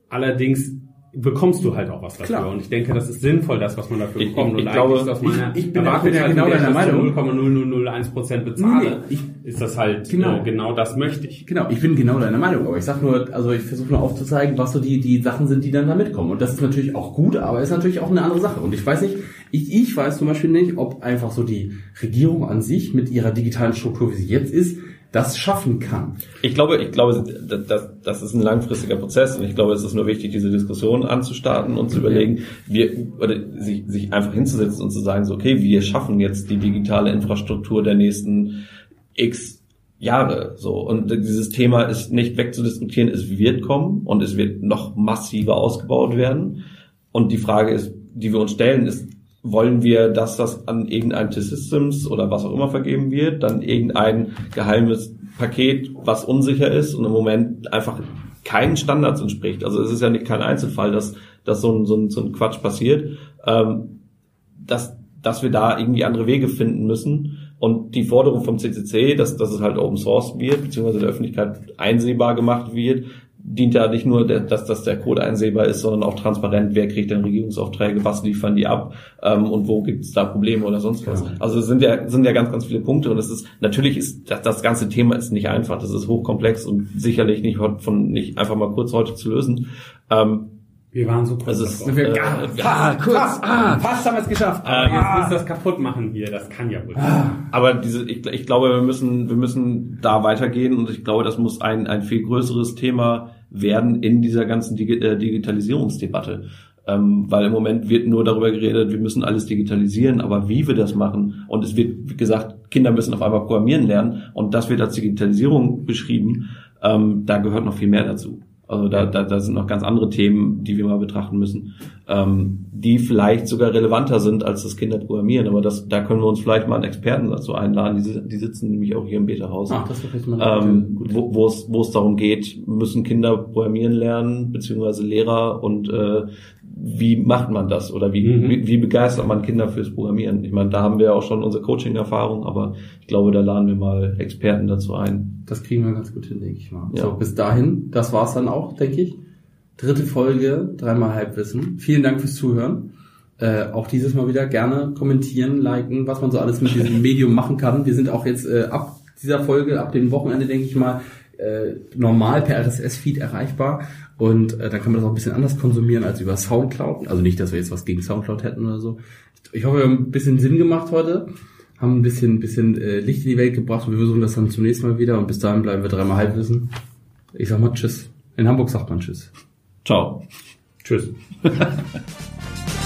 S2: Allerdings bekommst du halt auch was dafür.
S3: Klar.
S2: Und ich denke, das ist sinnvoll, das, was man dafür
S1: Ich-
S2: bekommt.
S1: ich
S2: und
S1: glaube-
S2: ist aus meiner
S3: ich- ich bin- ich ja genau
S2: ich
S3: deiner Meinung.
S2: 0,0001 Prozent bezahle,
S3: Nee,
S2: ist das halt
S3: Genau.
S2: genau. Äh, genau das möchte ich.
S3: Genau, ich bin genau deiner Meinung, aber ich sag nur, also ich versuche nur aufzuzeigen, was so die, die Sachen sind, die dann da mitkommen. Und das ist natürlich auch gut, aber ist natürlich auch eine andere Sache. Und ich weiß nicht, ich, ich weiß zum Beispiel nicht, ob einfach so die Regierung an sich mit ihrer digitalen Struktur, wie sie jetzt ist, das schaffen kann.
S1: Ich glaube, ich glaube, das, das, ist ein langfristiger Prozess und ich glaube, es ist nur wichtig, diese Diskussion anzustarten und zu überlegen, wir, oder sich, sich einfach hinzusetzen und zu sagen, so, okay, wir schaffen jetzt die digitale Infrastruktur der nächsten X Jahre, so. Und dieses Thema ist nicht wegzudiskutieren, es wird kommen und es wird noch massiver ausgebaut werden. Und die Frage ist, die wir uns stellen, ist, wollen wir, dass das an irgendein T-Systems oder was auch immer vergeben wird, dann irgendein geheimes Paket, was unsicher ist und im Moment einfach keinen Standards entspricht. Also es ist ja nicht kein Einzelfall, dass, dass so, ein, so, ein, so ein Quatsch passiert, ähm, dass, dass wir da irgendwie andere Wege finden müssen. Und die Forderung vom CCC, dass, dass es halt Open Source wird, beziehungsweise der Öffentlichkeit einsehbar gemacht wird, dient ja nicht nur, dass, dass der Code einsehbar ist, sondern auch transparent, wer kriegt denn Regierungsaufträge, was liefern die ab ähm, und wo gibt es da Probleme oder sonst was.
S3: Genau.
S1: Also es sind ja, sind ja ganz, ganz viele Punkte und es ist, natürlich ist das, das ganze Thema ist nicht einfach, das ist hochkomplex und sicherlich nicht von, von nicht einfach mal kurz heute zu lösen. Ähm,
S2: Wir waren so kurz
S1: es ist,
S2: davor.
S1: äh,
S3: Ah,
S1: ja,
S3: kurz, ah, fast haben wir es geschafft.
S2: Aber jetzt
S3: Ah.
S2: willst du das kaputt machen hier, das kann ja wohl nicht.
S1: Aber diese, ich, ich glaube, wir müssen, wir müssen da weitergehen und ich glaube, das muss ein, ein viel größeres Thema werden in dieser ganzen Digi äh, Digitalisierungsdebatte. Ähm, weil im Moment wird nur darüber geredet, wir müssen alles digitalisieren, aber wie wir das machen und es wird wie gesagt, Kinder müssen auf einmal programmieren lernen und das wird als Digitalisierung beschrieben, ähm, da gehört noch viel mehr dazu. Also da, da, da sind noch ganz andere Themen, die wir mal betrachten müssen, ähm, die vielleicht sogar relevanter sind als das Kinderprogrammieren. Aber das, da können wir uns vielleicht mal einen Experten dazu einladen. Die, die sitzen nämlich auch hier im Beta-Haus. Ähm, wo, wo, es, wo es darum geht, müssen Kinder programmieren lernen, beziehungsweise Lehrer und äh, wie macht man das oder wie,
S2: Mhm.
S1: wie, wie begeistert man Kinder fürs Programmieren? Ich meine, da haben wir auch schon unsere Coaching-Erfahrung, aber ich glaube, da laden wir mal Experten dazu ein.
S3: Das kriegen wir ganz gut hin, denke ich mal.
S1: Ja.
S3: So, bis dahin, das war's dann auch, denke ich. Dritte Folge, dreimal Halbwissen. Vielen Dank fürs Zuhören. Äh, auch dieses Mal wieder gerne kommentieren, liken, was man so alles mit diesem Medium machen kann. Wir sind auch jetzt äh, ab dieser Folge, ab dem Wochenende, denke ich mal, äh, normal per RSS-Feed erreichbar. Und äh, dann kann man das auch ein bisschen anders konsumieren als über Soundcloud. Also nicht, dass wir jetzt was gegen Soundcloud hätten oder so. Ich hoffe, wir haben ein bisschen Sinn gemacht heute haben ein bisschen, bisschen äh, Licht in die Welt gebracht und wir versuchen das dann zunächst mal wieder und bis dahin bleiben wir dreimal Halbwissen. Ich sag mal Tschüss. In Hamburg sagt man Tschüss.
S1: Ciao.
S2: Tschüss.